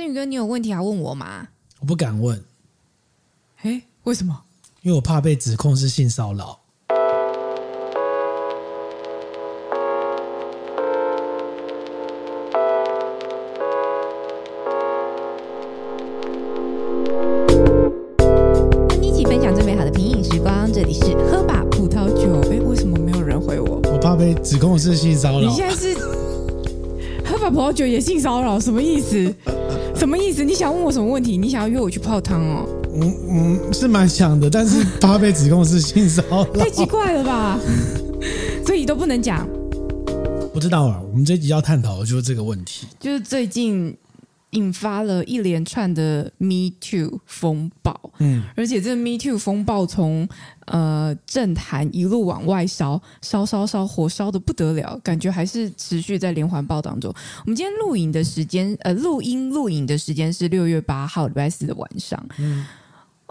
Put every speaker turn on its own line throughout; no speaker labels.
振宇哥，你有问题要问我吗？
我不敢问。
哎，为什么？
因为我怕被指控是性骚扰。
跟你一起分享最美好的品饮时光，这里是喝吧葡萄酒。哎，为什么没有人回我？
我怕被指控是性骚扰。
你现在是 喝吧葡萄酒也性骚扰？什么意思？什么意思？你想问我什么问题？你想要约我去泡汤哦？
嗯嗯，是蛮想的，但是怕被指控是性骚扰，
太奇怪了吧？所以都不能讲。
不知道啊，我们这集要探讨的就是这个问题，
就是最近引发了一连串的 Me Too 风暴，
嗯，
而且这个 Me Too 风暴从呃政坛一路往外烧，烧烧烧，火烧的不得了，感觉还是持续在连环爆当中。我们今天录影的时间，呃，录音录影的时间是六月八号礼拜四的晚上，嗯。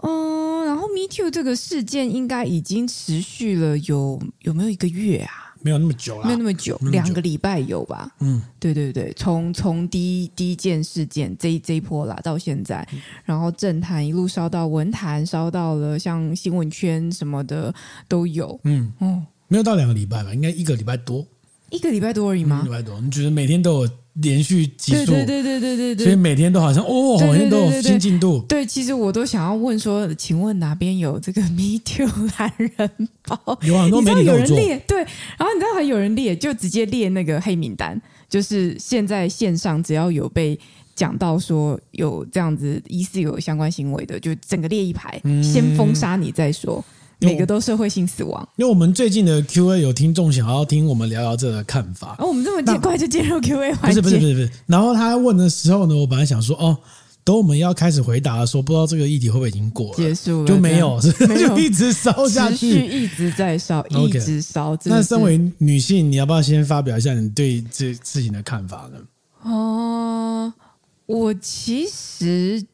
嗯，然后 Me Too 这个事件应该已经持续了有有没有一个月啊？
没有那么久了，
没有那么久，两个礼拜有吧？
嗯，
对对对，从从第一第一件事件这一这一波啦到现在，然后政坛一路烧到文坛，烧到了像新闻圈什么的都有。嗯
哦，没有到两个礼拜吧？应该一个礼拜多，
一个礼拜多而已吗？
一个礼拜多，你觉得每天都有？连续几数，
对对对对对对，
所以每天都好像哦，好像都有新进度。
对，其实我都想要问说，请问哪边有这个 Me Too 懒人包？
有很多媒体
有人列，对，然后你知道还有人列，就直接列那个黑名单，就是现在线上只要有被讲到说有这样子疑似有相关行为的，就整个列一排，先封杀你再说。每个都社会性死亡，
因为我们最近的 Q&A 有听众想要听我们聊聊这个看法。
哦，我们这么快就进入 Q&A 环节？
不是不是不是不是。然后他问的时候呢，我本来想说，哦，等我们要开始回答的时候，不知道这个议题会不会已经过了，结束了就没有，是没有就一直烧下去，
一直在烧，一直烧。
那身为女性，你要不要先发表一下你对这事情的看法呢？
哦，我其实。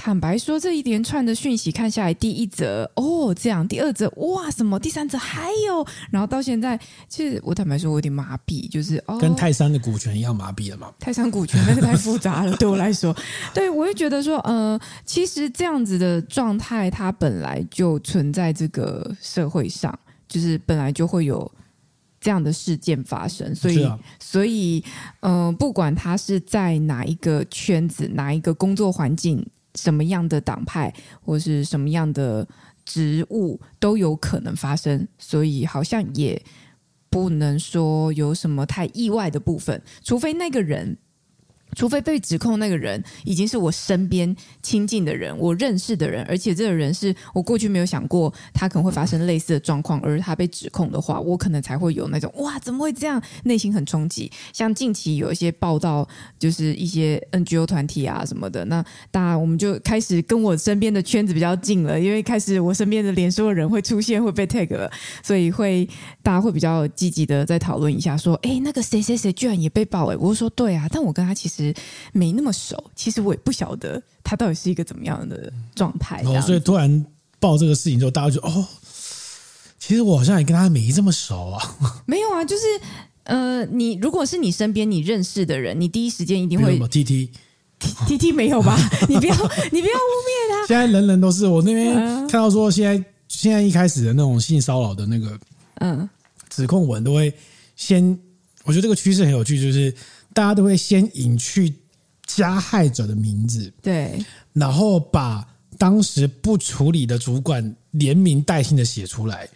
坦白说，这一连串的讯息看下来，第一则哦这样，第二则哇什么，第三则还有，然后到现在，其实我坦白说，我有点麻痹，就是哦，
跟泰山的股权一样麻痹了嘛。
泰山股权那个太复杂了，对我来说，对我就觉得说，呃，其实这样子的状态，它本来就存在这个社会上，就是本来就会有这样的事件发生，所以，啊、所以，嗯、呃，不管他是在哪一个圈子，哪一个工作环境。什么样的党派或是什么样的职务都有可能发生，所以好像也不能说有什么太意外的部分，除非那个人。除非被指控那个人已经是我身边亲近的人，我认识的人，而且这个人是我过去没有想过他可能会发生类似的状况，而他被指控的话，我可能才会有那种哇，怎么会这样？内心很冲击。像近期有一些报道，就是一些 NGO 团体啊什么的，那当然我们就开始跟我身边的圈子比较近了，因为开始我身边的脸书的人会出现会被 tag 了，所以会大家会比较积极的在讨论一下，说，哎，那个谁谁谁居然也被爆，哎，我说对啊，但我跟他其实。没那么熟，其实我也不晓得他到底是一个怎么样的状态。
哦，所以突然报这个事情之后，大家就哦，其实我好像也跟他没这么熟啊。没
有啊，就是呃，你如果是你身边你认识的人，你第一时间一定会
T T
T T 没有吧？你不要你不要污蔑他。
现在人人都是我那边看到说，现在现在一开始的那种性骚扰的那个嗯指控文，都会先，我觉得这个趋势很有趣，就是。大家都会先隐去加害者的名字，
对，
然后把当时不处理的主管连名带姓的写出来。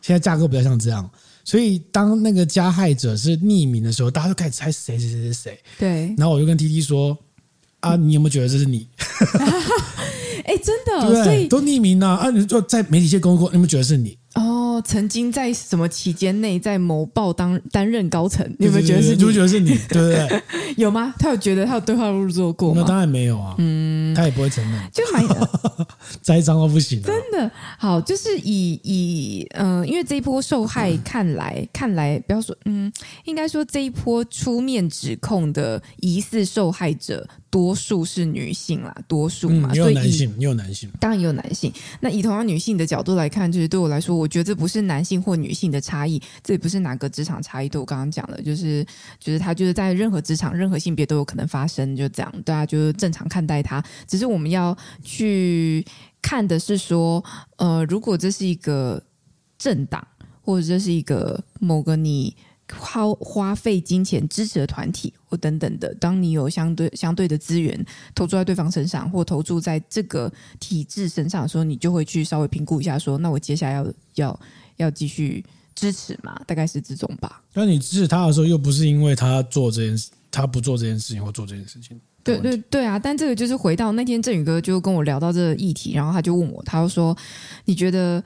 现在架构比较像这样，所以当那个加害者是匿名的时候，大家都开始猜谁谁谁谁谁。
对，
然后我就跟 T T 说：“啊，你有没有觉得这是你？”
哎，真的，
对 对？
所以
都匿名呢啊！你就在媒体界工作，你有没有觉得是你？
哦，曾经在什么期间内在某报当担任高层，你有没有觉得是你？
你有没有觉得是你？对不对？
有吗？他有觉得他有对号入座过吗？
那当然没有啊。
嗯，嗯，
他也不会承认，
就蛮
栽赃都不行，
真的好，就是以以嗯、呃，因为这一波受害看来、嗯、看来，不要说嗯，应该说这一波出面指控的疑似受害者。多数是女性啦，多数嘛，
嗯、有男性，也有男性，
当然也有男性。那以同样女性的角度来看，就是对我来说，我觉得这不是是男性或女性的差异，这也不是哪个职场差异。对我刚刚讲了，就是就是他就是在任何职场、任何性别都有可能发生，就这样，大家就是正常看待他。只是我们要去看的是说，呃，如果这是一个政党，或者这是一个某个你。花花费金钱支持的团体或等等的，当你有相对相对的资源投注在对方身上，或投注在这个体制身上的时候，你就会去稍微评估一下，说那我接下来要要要继续支持嘛？大概是这种吧。
那你支持他的时候，又不是因为他做这件事，他不做这件事情或做这件事情。
对对对啊！但这个就是回到那天振宇哥就跟我聊到这个议题，然后他就问我，他就说你觉得？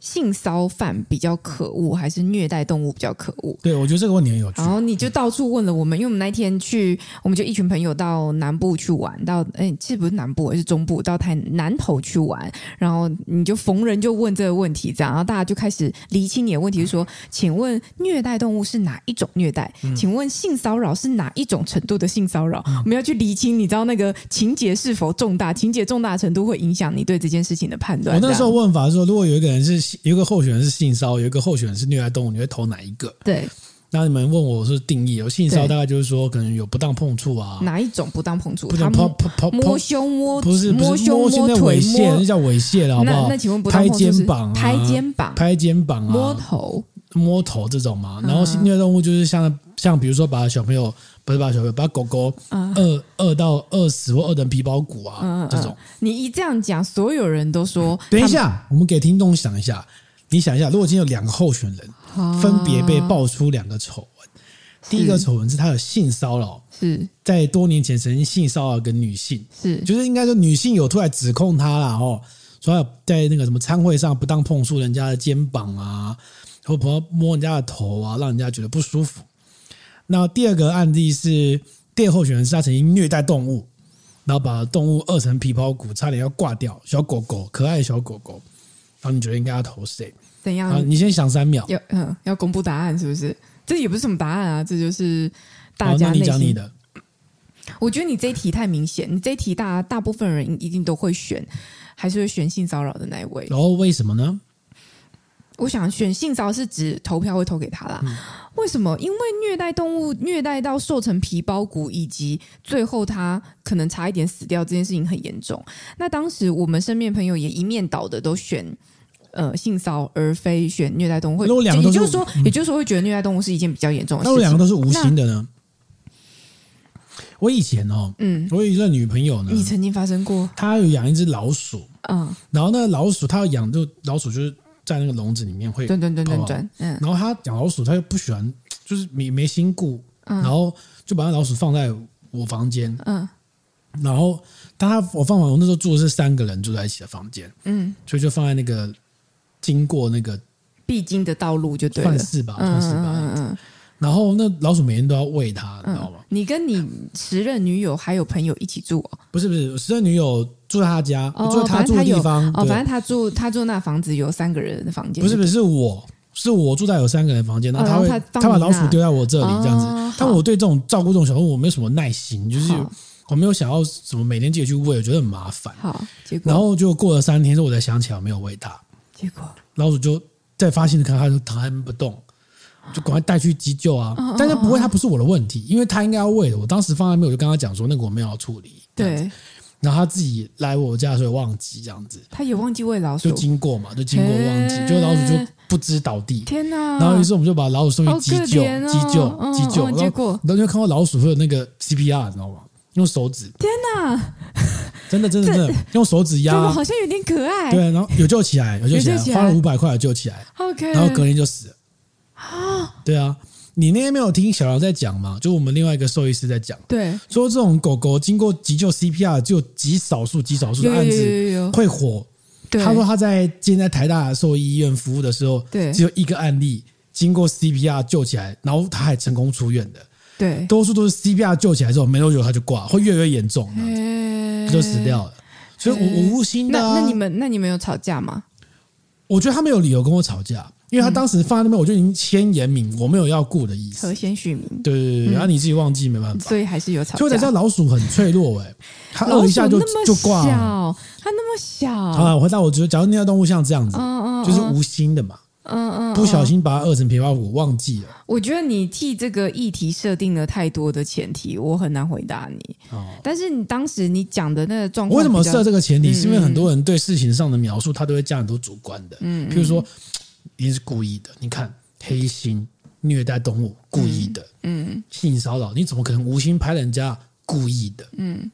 性骚犯比较可恶，还是虐待动物比较可恶？
对，我觉得这个问题很有趣。
然后你就到处问了我们，因为我们那天去，我们就一群朋友到南部去玩，到哎，其实不是南部，而是中部，到台南头去玩。然后你就逢人就问这个问题，这样，然后大家就开始厘清你的问题，就是说，请问虐待动物是哪一种虐待？嗯、请问性骚扰是哪一种程度的性骚扰？嗯、我们要去厘清，你知道那个情节是否重大？情节重大程度会影响你对这件事情的判断。
我那时候问法是说，如果有一个人是。有一个候选人是性骚扰，有一个候选人是虐待动物，你会投哪一个？
对，
那你们问我是定义，有性骚扰大概就是说可能有不当碰触啊，
哪一种不当碰触？
不能碰碰
摸胸摸
不是摸胸摸腿摸，那叫猥亵了，好不好？
那请问不当碰触是
拍肩膀、
拍肩膀、
拍肩膀啊，
摸头、
摸头这种嘛？然后虐待动物就是像像比如说把小朋友不是把小朋友把狗狗饿饿到饿死或饿成皮包骨啊这种。
你一这样讲，所有人都说。
等一下，我们给听众想一下。你想一下，如果今天有两个候选人，分别被爆出两个丑闻，第一个丑闻是他有性骚扰，是在多年前曾经性骚扰一个女性，是就是应该说女性有出来指控他了哦，说有在那个什么餐会上不当碰触人家的肩膀啊，或者摸人家的头啊，让人家觉得不舒服。那第二个案例是第二候选人是他曾经虐待动物，然后把动物饿成皮包骨，差点要挂掉，小狗狗，可爱的小狗狗。然后你觉得应该要投谁？
怎样？
你先想三秒。
要嗯，要公布答案是不是？这也不是什么答案啊，这就是大家。
那你讲你的。
我觉得你这一题太明显，你这一题大大部分人一定都会选，还是会选性骚扰的那一位。
然后为什么呢？
我想选性骚是指投票会投给他啦。嗯、为什么？因为虐待动物，虐待到瘦成皮包骨，以及最后他可能差一点死掉，这件事情很严重。那当时我们身边朋友也一面倒的都选呃性骚而非选虐待动物。会，也就是说，嗯、也就是说会觉得虐待动物是一件比较严重的事情。
那我两个都是无心的呢？我以前哦，嗯，我有一个女朋友呢，
你曾经发生过？
她有养一只老鼠，嗯，然后那个老鼠，她要养就老鼠就是。在那个笼子里面会转转转转转，嗯，然后他养老鼠，他又不喜欢，就是没没心顾，然后就把那老鼠放在我房间，嗯，然后当他我放完，我那时候住的是三个人住在一起的房间，嗯，所以就放在那个经过那个
必经的道路就对了，
算是吧，算是吧，嗯嗯。然后那老鼠每天都要喂它，你知道吗？
你跟你时任女友还有朋友一起住哦？
不是不是，时任女友住在他家，住在他住的地方。
哦，反正他住他住那房子有三个人的房间。
不是不是，是我是我住在有三个人的房间，然后他会他把老鼠丢在我这里这样子。但我对这种照顾这种小动物我没有什么耐心，就是我没有想要什么每天自己去喂，我觉得很麻烦。
好，结果
然后就过了三天之后，我才想起来我没有喂它。
结果
老鼠就在发现的看，它就躺在那不动。就赶快带去急救啊！但是不会，它不是我的问题，因为它应该要喂的。我当时放在那边，我就跟他讲说，那个我没有要处理。对。然后他自己来我家的时候忘记这样子。
他也忘记喂老鼠。
就经过嘛，就经过忘记，就老鼠就不知倒地。
天哪！
然后于是我们就把老鼠送去急救，急救，急救。结果，然后就看到老鼠会有那个 CPR，你知道吗？用手指。
天哪！
真的，真的，真的，用手指压。
好像有点可爱。
对，然后有救起来，有救起来，花了五百块救起来。
OK。
然后隔天就死了。啊，对啊，你那天没有听小杨在讲吗？就我们另外一个兽医师在讲，对，说这种狗狗经过急救 CPR，就极少数、极少数的案子会火。对，他说他在今天在台大兽医医院服务的时候，对，只有一个案例经过 CPR 救起来，然后他还成功出院的。对，多数都是 CPR 救起来之后没多久他就挂，会越来越严重。就死掉了。所以我我无心的、啊。
那那你们那你们有吵架吗？
我觉得他没有理由跟我吵架。因为他当时放在那边，我就已经先言明，我没有要顾的意思。
和先续名。
对对对，然后你自己忘记，没办法。
所以还是有吵架。
所以我才知道老鼠很脆弱哎，它饿一下就就挂了。
它那么小。
好了，我回答，我觉得假如那条动物像这样子，就是无心的嘛。嗯嗯。不小心把它饿成皮包骨，忘记了。
我觉得你替这个议题设定了太多的前提，我很难回答你。哦。但是你当时你讲的那个状况，
为什么设这个前提？是因为很多人对事情上的描述，他都会加很多主观的。嗯。譬如说。一定是故意的。你看，黑心虐待动物，故意的。嗯，嗯性骚扰，你怎么可能无心拍人家？故意的。嗯，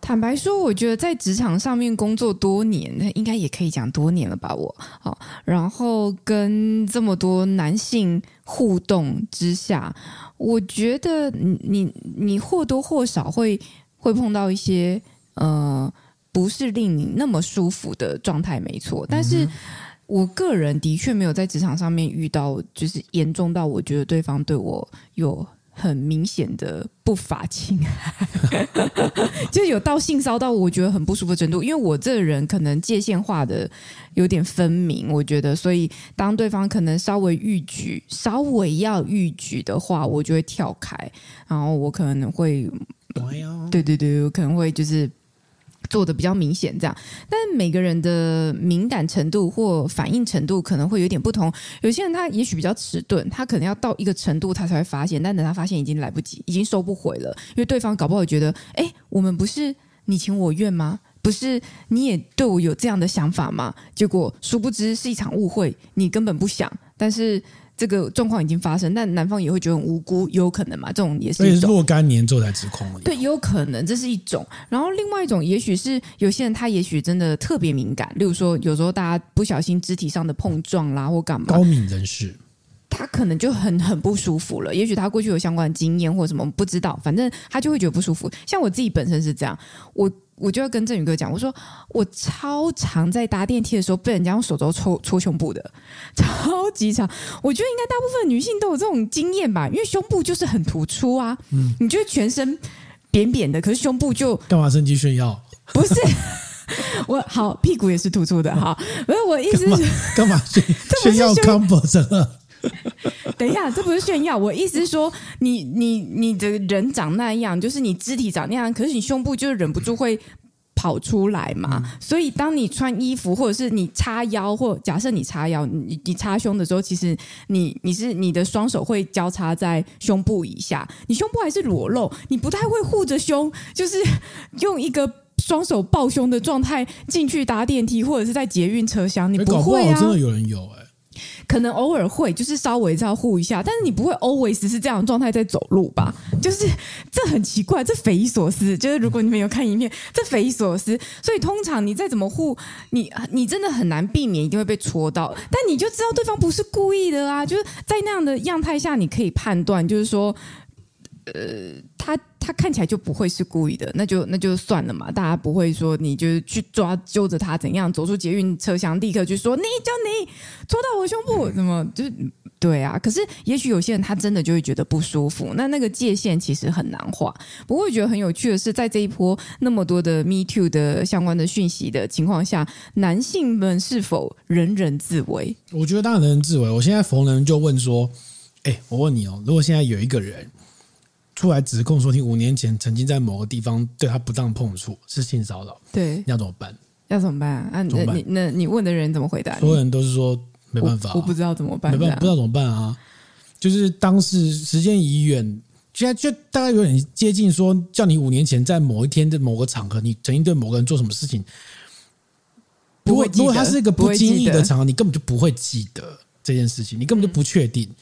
坦白说，我觉得在职场上面工作多年，那应该也可以讲多年了吧？我好，然后跟这么多男性互动之下，我觉得你你你或多或少会会碰到一些呃，不是令你那么舒服的状态，没错，但是。嗯我个人的确没有在职场上面遇到，就是严重到我觉得对方对我有很明显的不法侵害，就有到性骚到我觉得很不舒服的程度。因为我这个人可能界限画的有点分明，我觉得，所以当对方可能稍微逾矩，稍微要逾矩的话，我就会跳开，然后我可能会，对对对，我可能会就是。做的比较明显，这样，但每个人的敏感程度或反应程度可能会有点不同。有些人他也许比较迟钝，他可能要到一个程度他才会发现，但等他发现已经来不及，已经收不回了。因为对方搞不好觉得，哎，我们不是你情我愿吗？不是你也对我有这样的想法吗？结果殊不知是一场误会，你根本不想，但是。这个状况已经发生，但男方也会觉得很无辜，有可能嘛？这种也是一种
若干年之后才指控。
对，有可能这是一种。然后另外一种，也许是有些人他也许真的特别敏感，例如说有时候大家不小心肢体上的碰撞啦，或干嘛，
高敏人士，
他可能就很很不舒服了。也许他过去有相关的经验或什么，不知道，反正他就会觉得不舒服。像我自己本身是这样，我。我就要跟振宇哥讲，我说我超常在搭电梯的时候被人家用手肘戳戳胸部的，超级常。我觉得应该大部分女性都有这种经验吧，因为胸部就是很突出啊。嗯，你觉得全身扁扁的，可是胸部就
干嘛趁机炫耀？
不是，我好屁股也是突出的哈。不是我意思是
干嘛炫 炫耀 comfort
等一下，这不是炫耀。我意思是说，你你你的人长那样，就是你肢体长那样，可是你胸部就是忍不住会跑出来嘛。嗯、所以，当你穿衣服，或者是你叉腰，或假设你叉腰，你你叉胸的时候，其实你你是你的双手会交叉在胸部以下，你胸部还是裸露，你不太会护着胸，就是用一个双手抱胸的状态进去搭电梯，或者是在捷运车厢，你不会啊？
真的有人有哎、欸。
可能偶尔会，就是稍微这样护一下，但是你不会 always 是这样状态在走路吧？就是这很奇怪，这匪夷所思。就是如果你没有看影片，这匪夷所思。所以通常你再怎么护，你你真的很难避免一定会被戳到，但你就知道对方不是故意的啊！就是在那样的样态下，你可以判断，就是说。呃，他他看起来就不会是故意的，那就那就算了嘛。大家不会说你就去抓揪着他怎样走出捷运车厢，立刻就说你就你戳到我胸部，怎么就是对啊？可是也许有些人他真的就会觉得不舒服，那那个界限其实很难画。不过我觉得很有趣的是，在这一波那么多的 Me Too 的相关的讯息的情况下，男性们是否人人自危？
我觉得当然人人自危。我现在逢人就问说，哎，我问你哦，如果现在有一个人。出来指控说，你五年前曾经在某个地方对他不当碰触，是性骚扰。
对，
你要怎么办？
要怎么办啊？啊，那你那你问的人怎么回答？
所有人都是说没办法、啊
我，我不知道怎么办，
没办法，不知道怎么办啊！就是当时时间已远，现在就大概有点接近说，叫你五年前在某一天的某个场合，你曾经对某个人做什么事情。不会如果他是一个不经意的场合，你根本就不会记得这件事情，你根本就不确定。嗯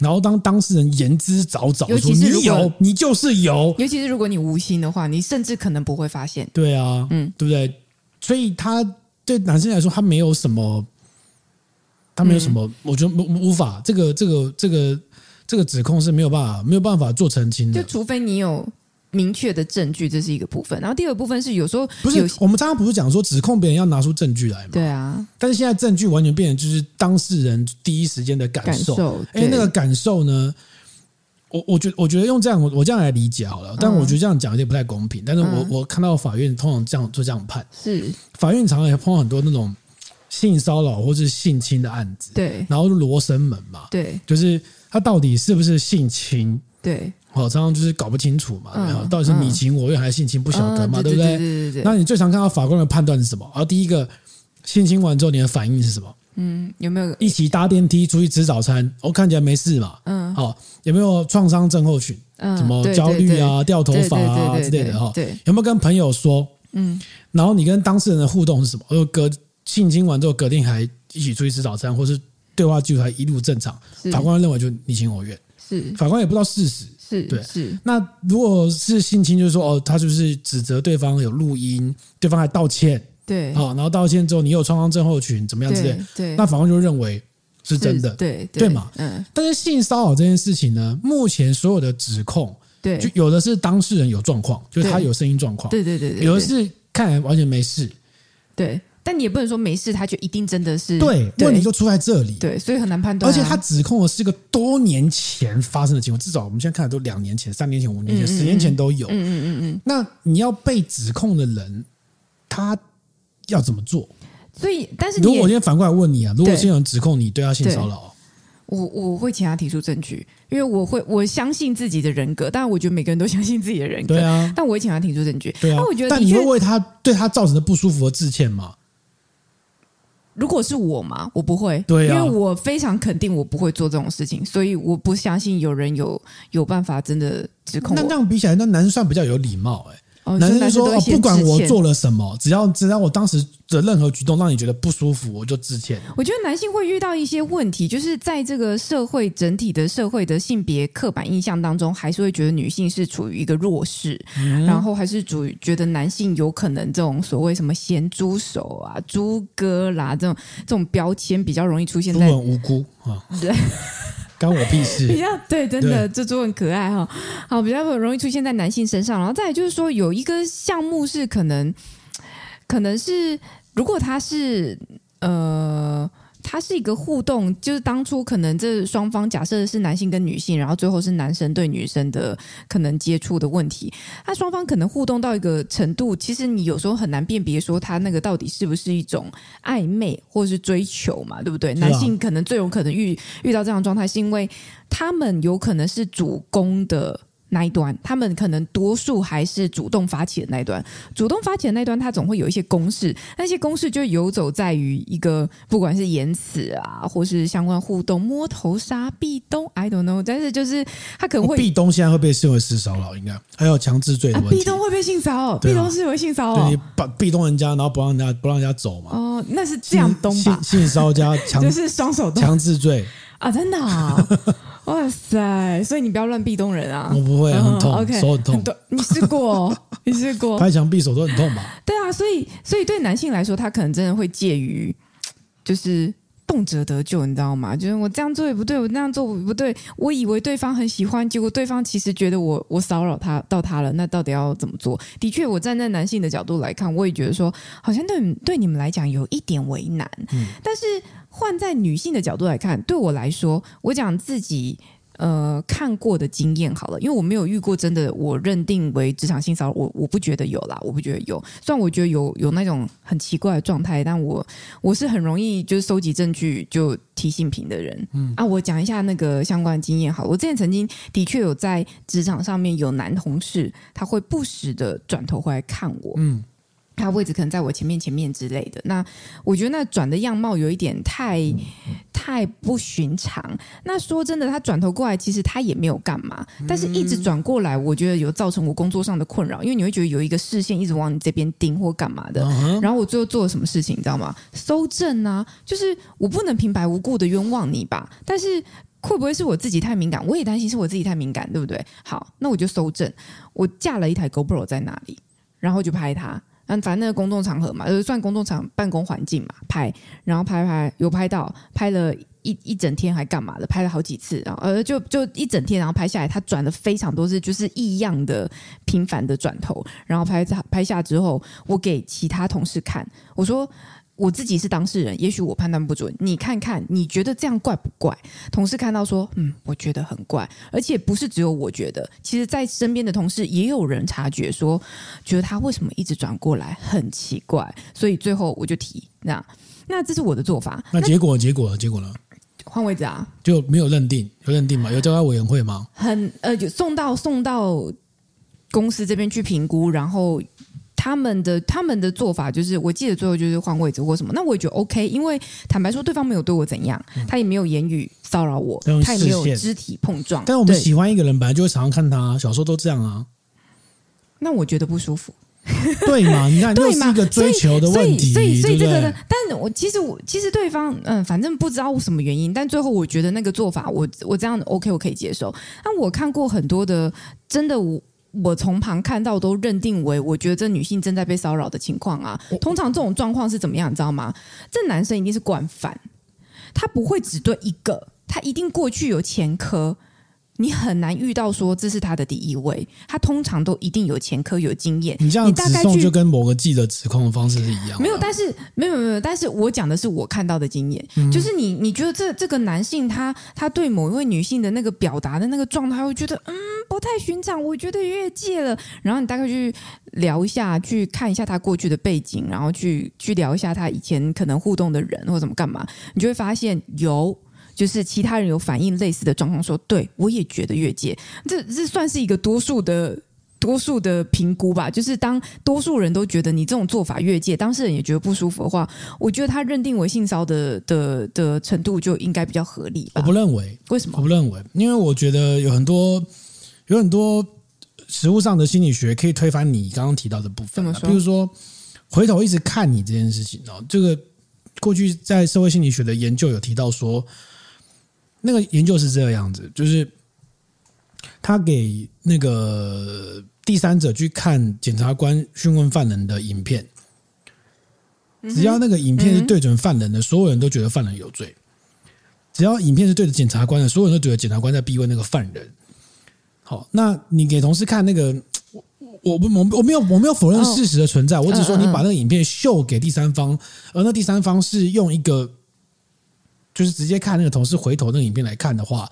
然后当当事人言之凿凿，说你有，你就是有。
尤其是如果你无心的话，你甚至可能不会发现。
对啊，嗯，对不对？所以他对男生来说，他没有什么，他没有什么，嗯、我觉得无无法这个这个这个这个指控是没有办法没有办法做澄清的，
就除非你有。明确的证据，这是一个部分。然后第二个部分是有时候
不是我们刚刚不是讲说指控别人要拿出证据来吗？
对啊。
但是现在证据完全变成就是当事人第一时间的感受。
感受。
哎，那个感受呢？我我觉得我觉得用这样我我这样来理解好了，但我觉得这样讲有点不太公平。但是我、嗯、我看到法院通常这样就这样判，
是
法院常常也碰到很多那种性骚扰或是性侵的案子，
对，
然后罗生门嘛，
对，
就是他到底是不是性侵，
对，
好，常常就是搞不清楚嘛，
嗯、
到底是你情我愿还是性侵不晓得嘛，对不对？对对对。那你最常看到法官的判断是什么？然后第一个性侵完之后你的反应是什么？
嗯，有没有
一起搭电梯出去吃早餐？我、哦、看起来没事嘛。嗯，好，有没有创伤症候群？嗯，什么焦虑啊、掉头发啊之类的哈？对，有没有跟朋友说？嗯，然后你跟当事人的互动是什么？呃，隔性侵完之后，隔天还一起出去吃早餐，或是对话记录还一路正常？法官认为就你情我愿。是，法官也不知道事实。是对，是。那如果是性侵，就是说哦，他就是指责对方有录音，对方还道歉。
对，
好，然后道歉之后，你有创伤症候群，怎么样之类？对，对那法官就认为是真的，
对
对嘛？嗯。但是性骚扰这件事情呢，目前所有的指控，
对，
就有的是当事人有状况，就是他有声音状况，
对对对对，
有的是看来完全没事，
对。但你也不能说没事，他就一定真的是
对。问题就出在这里，
对，所以很难判断。
而且他指控的是一个多年前发生的情况，至少我们现在看的都两年前、三年前、五年前、十年前都有。嗯嗯嗯嗯。那你要被指控的人，他。要怎么做？
所以，但是
如果我今天反过来问你啊，如果现在有人指控你对他性骚扰，
我我会请他提出证据，因为我会我相信自己的人格，但我觉得每个人都 相信自己的人格，
对啊，
但我会请他提出证据，
对啊，那我觉得，但你会为他对他造成的不舒服而致歉吗？
如果是我嘛，我不会，
对啊，
因为我非常肯定我不会做这种事情，所以我不相信有人有有办法真的指控我。
那这样比起来，那男生算比较有礼貌哎、欸。男生说：“哦，不管我做了什么，只要只要我当时的任何举动让你觉得不舒服，我就致歉。”
我觉得男性会遇到一些问题，就是在这个社会整体的社会的性别刻板印象当中，还是会觉得女性是处于一个弱势，嗯、然后还是主觉得男性有可能这种所谓什么咸猪手啊、猪哥啦这种这种标签比较容易出现在
很无辜啊，对。关我屁事！
比较对，真的这猪很可爱哈。好，比较容易出现在男性身上。然后再来就是说，有一个项目是可能，可能是如果他是呃。它是一个互动，就是当初可能这双方假设是男性跟女性，然后最后是男生对女生的可能接触的问题。他双方可能互动到一个程度，其实你有时候很难辨别说他那个到底是不是一种暧昧或是追求嘛，对不对？男性可能最有可能遇遇到这样的状态，是因为他们有可能是主攻的。那一端，他们可能多数还是主动发起的那一端。主动发起的那一端，他总会有一些公式，那些公式就游走在于一个，不管是言辞啊，或是相关互动，摸头杀、壁咚，I don't know。但是就是他可能会
壁咚，现在会被视为性骚扰，应该还有强制罪的问题。
壁咚会被性骚扰，壁咚是为性骚扰，
对，你把壁咚人家，然后不让人家不让人家走嘛。
哦，那是这样咚吧？
性骚扰加强
就是双手动
强制罪
啊，真的啊。哇塞！所以你不要乱壁咚人啊！
我不会，很痛 ok，手很痛。
你试过？你试过？
拍墙壁手都很痛吧？
对啊，所以所以对男性来说，他可能真的会介于就是动辄得咎，你知道吗？就是我这样做也不对，我那样做也不对。我以为对方很喜欢，结果对方其实觉得我我骚扰他到他了。那到底要怎么做？的确，我站在男性的角度来看，我也觉得说，好像对对你们来讲有一点为难。嗯，但是。换在女性的角度来看，对我来说，我讲自己呃看过的经验好了，因为我没有遇过真的，我认定为职场性骚扰，我我不觉得有啦，我不觉得有。虽然我觉得有有那种很奇怪的状态，但我我是很容易就是收集证据就提性平的人。嗯啊，我讲一下那个相关经验好了，我之前曾经的确有在职场上面有男同事，他会不时的转头回来看我。嗯。他位置可能在我前面、前面之类的。那我觉得那转的样貌有一点太太不寻常。那说真的，他转头过来，其实他也没有干嘛，但是一直转过来，我觉得有造成我工作上的困扰，因为你会觉得有一个视线一直往你这边盯或干嘛的。然后我最后做了什么事情，你知道吗？搜证啊，就是我不能平白无故的冤枉你吧？但是会不会是我自己太敏感？我也担心是我自己太敏感，对不对？好，那我就搜证，我架了一台 GoPro 在哪里，然后就拍他。嗯，反正那个公众场合嘛，就算公众场办公环境嘛，拍，然后拍拍有拍到，拍了一一整天还干嘛的，拍了好几次，然后呃就就一整天，然后拍下来，他转了非常多次，就是异样的频繁的转头，然后拍拍下之后，我给其他同事看，我说。我自己是当事人，也许我判断不准，你看看，你觉得这样怪不怪？同事看到说，嗯，我觉得很怪，而且不是只有我觉得，其实在身边的同事也有人察觉说，觉得他为什么一直转过来，很奇怪，所以最后我就提，那那这是我的做法。
那结果，结果，结果呢？
换位置啊？
就没有认定，有认定吗？有召开委员会吗？
很呃，就送到送到公司这边去评估，然后。他们的他们的做法就是，我记得最后就是换位置或什么，那我也觉得 OK，因为坦白说，对方没有对我怎样，他也没有言语骚扰我，他也没有肢体碰撞。
但我们喜欢一个人，本来就会常常看他，小时候都这样啊。
那我觉得不舒服，
对嘛？你看，对嘛？是一个追求的问题，
所以所以，所以这个呢？但我其实我其实对方嗯，反正不知道什么原因，但最后我觉得那个做法，我我这样 OK，我可以接受。那我看过很多的，真的我。我从旁看到都认定为，我觉得这女性正在被骚扰的情况啊。通常这种状况是怎么样，你知道吗？这男生一定是惯犯，他不会只对一个，他一定过去有前科。你很难遇到说这是他的第一位，他通常都一定有前科有经验。
你这样指控就跟某个记者指控的方式是一样。
没有，但是没有没有，但是我讲的是我看到的经验，嗯、就是你你觉得这这个男性他他对某一位女性的那个表达的那个状态，会觉得嗯不太寻常，我觉得越界了。然后你大概去聊一下，去看一下他过去的背景，然后去去聊一下他以前可能互动的人或怎么干嘛，你就会发现有。就是其他人有反映类似的状况，说对我也觉得越界，这这算是一个多数的多数的评估吧。就是当多数人都觉得你这种做法越界，当事人也觉得不舒服的话，我觉得他认定为性骚的的的程度就应该比较合理吧。
我不认为，
为什么？
我不认为，因为我觉得有很多有很多实物上的心理学可以推翻你刚刚提到的部分。比如说回头一直看你这件事情哦，这个过去在社会心理学的研究有提到说。那个研究是这个样子，就是他给那个第三者去看检察官讯问犯人的影片，只要那个影片是对准犯人的，所有人都觉得犯人有罪；只要影片是对着检察官的，所有人都觉得检察官在逼问那个犯人。好，那你给同事看那个，我我我我没有我没有否认事实的存在，我只说你把那个影片秀给第三方，而那第三方是用一个。就是直接看那个同事回头那个影片来看的话，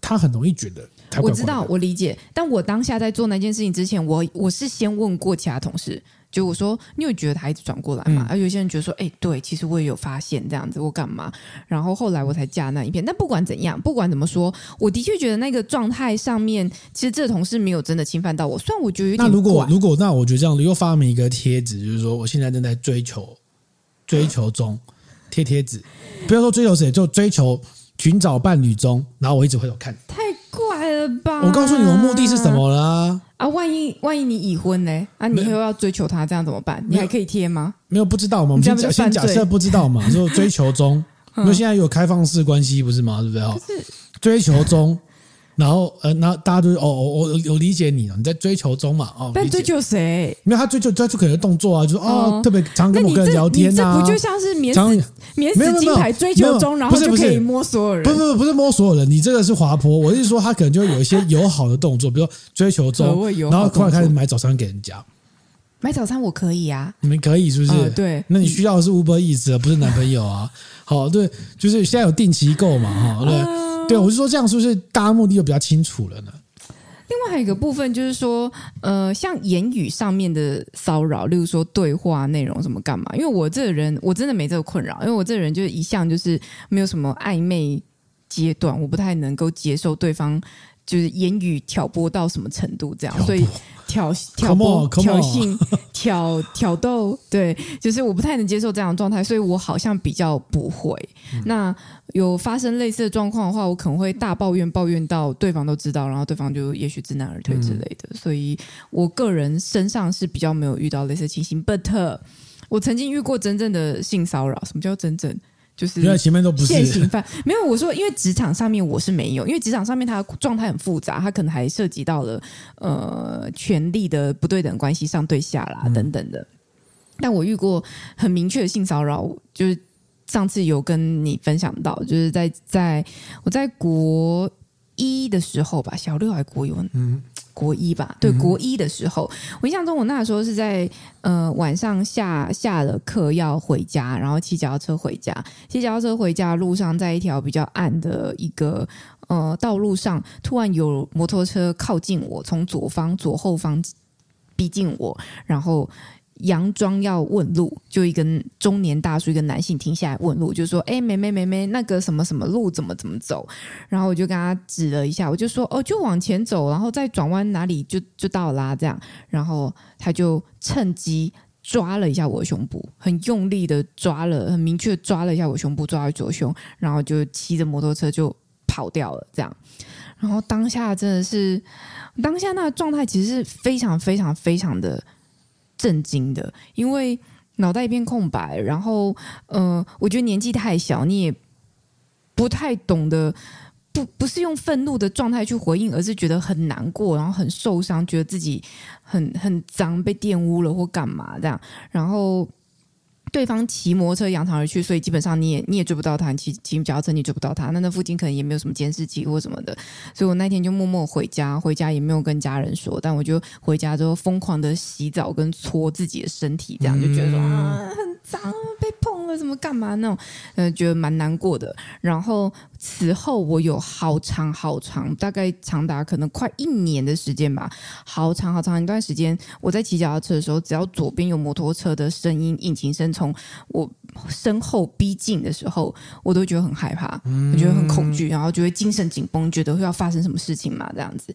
他很容易觉得怪怪。
我知道，我理解。但我当下在做那件事情之前，我我是先问过其他同事，就我说：“你有觉得他一直转过来吗？”而、嗯、有些人觉得说：“哎、欸，对，其实我也有发现这样子，我干嘛？”然后后来我才加那一片。但不管怎样，不管怎么说，我的确觉得那个状态上面，其实这个同事没有真的侵犯到我。虽然我觉得有点……
那如果如果那我觉得这样子又发明一个贴纸，就是说我现在正在追求追求中。嗯贴贴纸，不要说追求谁，就追求寻找伴侣中，然后我一直回头看，
太怪了吧？
我告诉你，我目的是什么了？
啊，万一万一你已婚呢？啊，你又要追求他，这样怎么办？你还可以贴吗？
没有，不知道嘛？我们先先假设不知道嘛？就追求中，因为现在有开放式关系，不是吗？对不对？哈，追求中。然后呃，那大家都哦，我我有理解你了，你在追求中嘛？哦，
但追求谁？
没有，他追求他就可能动作啊，就是哦，特别常跟某个人聊天啊，
这不就像是免死免死金牌追求中，然后就可以摸所有人？
不是不是不是摸所有人，你这个是滑坡。我是说，他可能就会有一些友好的动作，比如说追求中，然后突然开始买早餐给人家。
买早餐我可以啊，
你们可以是不是？
对，
那你需要的是 Uber Eats，不是男朋友啊？好，对，就是现在有定期购嘛，哈，对。对，我是说这样，是不是大家目的就比较清楚了呢？
另外还有一个部分就是说，呃，像言语上面的骚扰，例如说对话内容什么干嘛？因为我这个人我真的没这个困扰，因为我这个人就是一向就是没有什么暧昧阶段，我不太能够接受对方就是言语挑拨到什么程度这样，所以。挑 挑拨、挑衅、挑挑逗，对，就是我不太能接受这样的状态，所以我好像比较不会。嗯、那有发生类似的状况的话，我可能会大抱怨，抱怨到对方都知道，然后对方就也许知难而退之类的。嗯、所以我个人身上是比较没有遇到类似的情形，but 我曾经遇过真正的性骚扰。什么叫真正？就是因为
前面都不是。
现行犯，没有我说，因为职场上面我是没有，因为职场上面他状态很复杂，他可能还涉及到了呃权力的不对等关系上对下啦等等的。但我遇过很明确的性骚扰，就是上次有跟你分享到，就是在在我在国一的时候吧，小六还国有，嗯，国一吧，对，国一的时候，我印象中我那时候是在呃晚上下下了课要回家，然后骑脚踏车回家，骑脚踏车回家的路上，在一条比较暗的一个呃道路上，突然有摩托车靠近我，从左方左后方逼近我，然后。佯装要问路，就一个中年大叔，一个男性停下来问路，就说：“哎，妹妹，妹妹，那个什么什么路怎么怎么走？”然后我就跟他指了一下，我就说：“哦，就往前走，然后再转弯哪里就就到啦。”这样，然后他就趁机抓了一下我胸部，很用力的抓了，很明确抓了一下我胸部，抓在左胸，然后就骑着摩托车就跑掉了。这样，然后当下真的是，当下那个状态其实是非常非常非常的。震惊的，因为脑袋一片空白，然后，呃，我觉得年纪太小，你也不太懂得，不不是用愤怒的状态去回应，而是觉得很难过，然后很受伤，觉得自己很很脏，被玷污了或干嘛这样，然后。对方骑摩托车扬长而去，所以基本上你也你也追不到他，骑骑脚踏车你也追不到他。那那附近可能也没有什么监视器或什么的，所以我那天就默默回家，回家也没有跟家人说。但我就回家之后疯狂的洗澡跟搓自己的身体，这样就觉得说啊很脏，被碰了什么干嘛那种，呃，觉得蛮难过的。然后此后我有好长好长，大概长达可能快一年的时间吧，好长好长一段时间，我在骑脚踏车的时候，只要左边有摩托车的声音、引擎声从从我身后逼近的时候，我都觉得很害怕，我觉得很恐惧，然后就会精神紧绷，觉得会要发生什么事情嘛，这样子。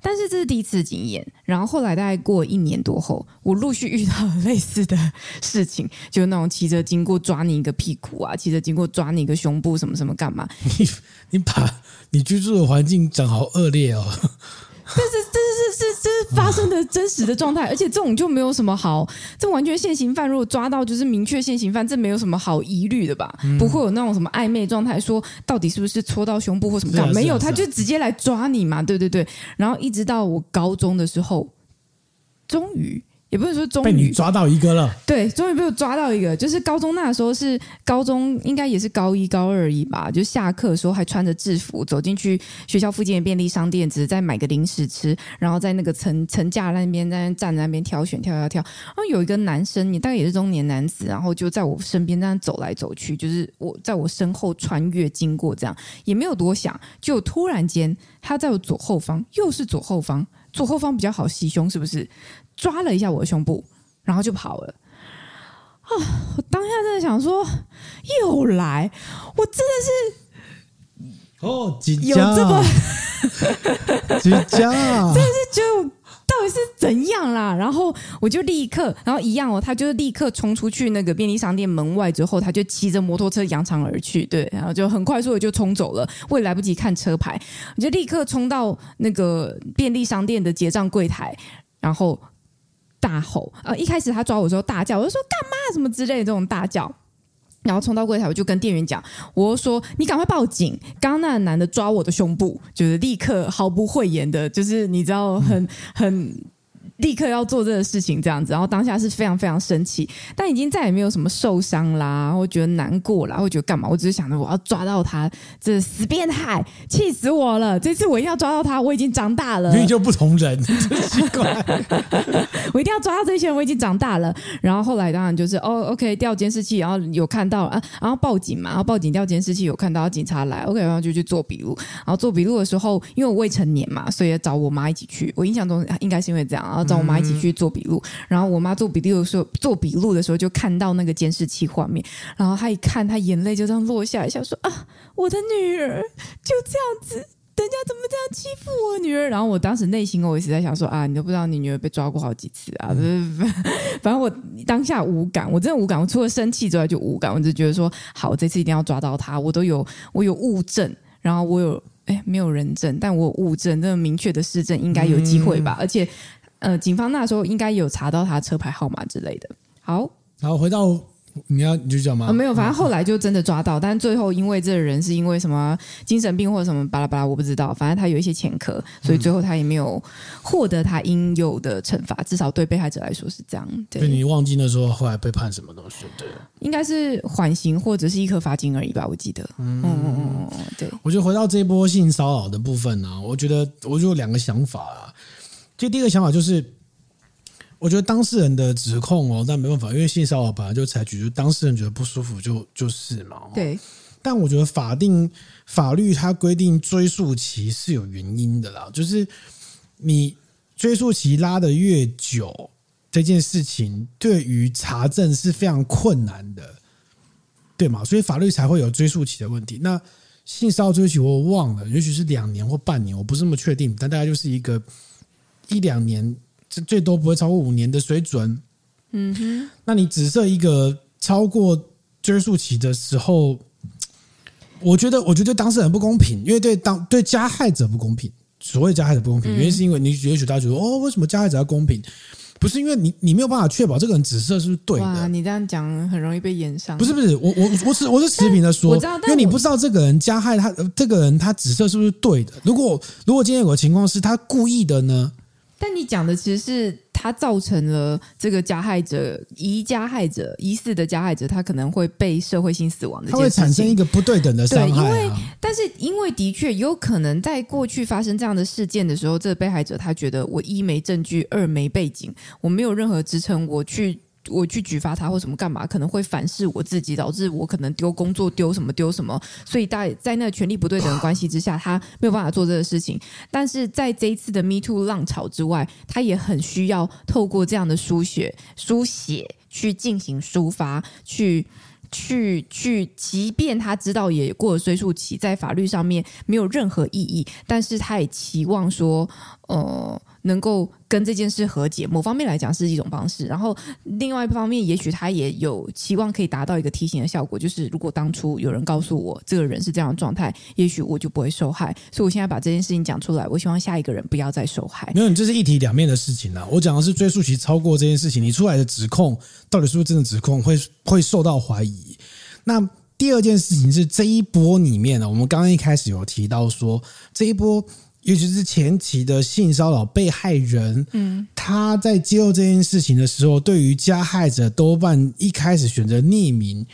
但是这是第一次经验，然后后来大概过一年多后，我陆续遇到了类似的事情，就那种骑车经过抓你一个屁股啊，骑车经过抓你一个胸部，什么什么干嘛？
你你把你居住的环境讲好恶劣哦。
但是这是是是是发生的真实的状态，而且这种就没有什么好，这完全现行犯如果抓到就是明确现行犯，这没有什么好疑虑的吧？不会有那种什么暧昧状态，说到底是不是戳到胸部或什么这样？没有，他就直接来抓你嘛，对对对。然后一直到我高中的时候，终于。也不是说终于
被你抓到一个了，
对，终于被我抓到一个。就是高中那时候是高中，应该也是高一高二而已吧。就下课的时候还穿着制服走进去学校附近的便利商店，只是在买个零食吃，然后在那个层层架那边在那站在那边挑选挑挑挑。然后有一个男生，你大概也是中年男子，然后就在我身边这样走来走去，就是我在我身后穿越经过，这样也没有多想，就突然间他在我左后方，又是左后方，左后方比较好袭胸，是不是？抓了一下我的胸部，然后就跑了。啊！我当下真的想说，又来，我真的是
哦，
有这么
紧张啊！
真的是就到底是怎样啦？然后我就立刻，然后一样哦，他就立刻冲出去那个便利商店门外之后，他就骑着摩托车扬长而去，对，然后就很快速的就冲走了，我也来不及看车牌，我就立刻冲到那个便利商店的结账柜台，然后。大吼！呃，一开始他抓我的时候大叫，我就说干嘛什么之类的这种大叫，然后冲到柜台，我就跟店员讲，我说你赶快报警，刚刚那个男的抓我的胸部，就是立刻毫不讳言的，就是你知道很很。立刻要做这个事情，这样子，然后当下是非常非常生气，但已经再也没有什么受伤啦，或觉得难过啦，或觉得干嘛？我只是想着我要抓到他，这死变态，气死我了！这次我一定要抓到他，我已经长大了，
你就不同人，真奇怪。
我一定要抓到这些人，我已经长大了。然后后来当然就是哦，OK，调监视器，然后有看到啊，然后报警嘛，然后报警调监视器有看到警察来，OK，然后就去做笔录。然后做笔录的时候，因为我未成年嘛，所以要找我妈一起去。我印象中应该是因为这样啊。找我妈一起去做笔录，然后我妈做笔录的时候，做笔录的时候就看到那个监视器画面，然后她一看，她眼泪就这样落下来，想说啊，我的女儿就这样子，人家怎么这样欺负我女儿？然后我当时内心我一直在想说啊，你都不知道你女儿被抓过好几次啊，反正我当下无感，我真的无感，我除了生气之外就无感，我就觉得说好，这次一定要抓到她，我都有我有物证，然后我有。哎，没有人证，但我有物证，那个明确的事证应该有机会吧？嗯、而且，呃，警方那时候应该有查到他车牌号码之类的。好，
然后回到。你要你就讲吗？
啊，没有，反正后来就真的抓到，但最后因为这个人是因为什么精神病或者什么巴拉巴拉，我不知道。反正他有一些前科，所以最后他也没有获得他应有的惩罚，至少对被害者来说是这样。对，
你忘记那时候后来被判什么东西？对，
应该是缓刑或者是一颗罚金而已吧，我记得。嗯嗯嗯嗯，对。
我觉得回到这一波性骚扰的部分呢、啊，我觉得我就有两个想法啊。其实第一个想法就是，我觉得当事人的指控哦，但没办法，因为性骚扰本来就采取，就当事人觉得不舒服就就是嘛。
对。
但我觉得法定法律它规定追诉期是有原因的啦，就是你追诉期拉得越久，这件事情对于查证是非常困难的，对吗？所以法律才会有追诉期的问题。那性骚扰追诉期我忘了，也许是两年或半年，我不是那么确定，但大概就是一个一两年，这最多不会超过五年的水准。嗯哼，那你只设一个超过追溯期的时候。我觉得，我觉得对当事人不公平，因为对当对加害者不公平。所谓加害者不公平，原因是因为你也许大家觉得哦，为什么加害者要公平？不是因为你你没有办法确保这个人紫色是不是对的。
你这样讲很容易被炎上。
不是不是，我我我是我是持平的说，因为你不知道这个人加害他这个人他紫色是不是对的。如果如果今天有个情况是他故意的呢？
但你讲的其实是他造成了这个加害者疑加害者疑似的加害者，他可能会被社会性死亡的，他
会产生一个不对等的伤害啊。
对，因为但是因为的确有可能在过去发生这样的事件的时候，这个被害者他觉得我一没证据，二没背景，我没有任何支撑，我去。我去举发他或什么干嘛，可能会反噬我自己，导致我可能丢工作、丢什么、丢什么。所以在在那个权力不对等的关系之下，他没有办法做这个事情。但是在这一次的 Me Too 浪潮之外，他也很需要透过这样的书写、书写去进行抒发，去去去。即便他知道也过了追诉期，在法律上面没有任何意义，但是他也期望说，呃。能够跟这件事和解，某方面来讲是一种方式。然后另外一方面，也许他也有期望可以达到一个提醒的效果，就是如果当初有人告诉我这个人是这样的状态，也许我就不会受害。所以我现在把这件事情讲出来，我希望下一个人不要再受害。
没有，你这是一体两面的事情啦。我讲的是追诉期超过这件事情，你出来的指控到底是不是真的指控，会会受到怀疑。那第二件事情是这一波里面呢，我们刚刚一开始有提到说这一波。尤其是前期的性骚扰被害人，嗯，他在揭露这件事情的时候，对于加害者多半一开始选择匿名，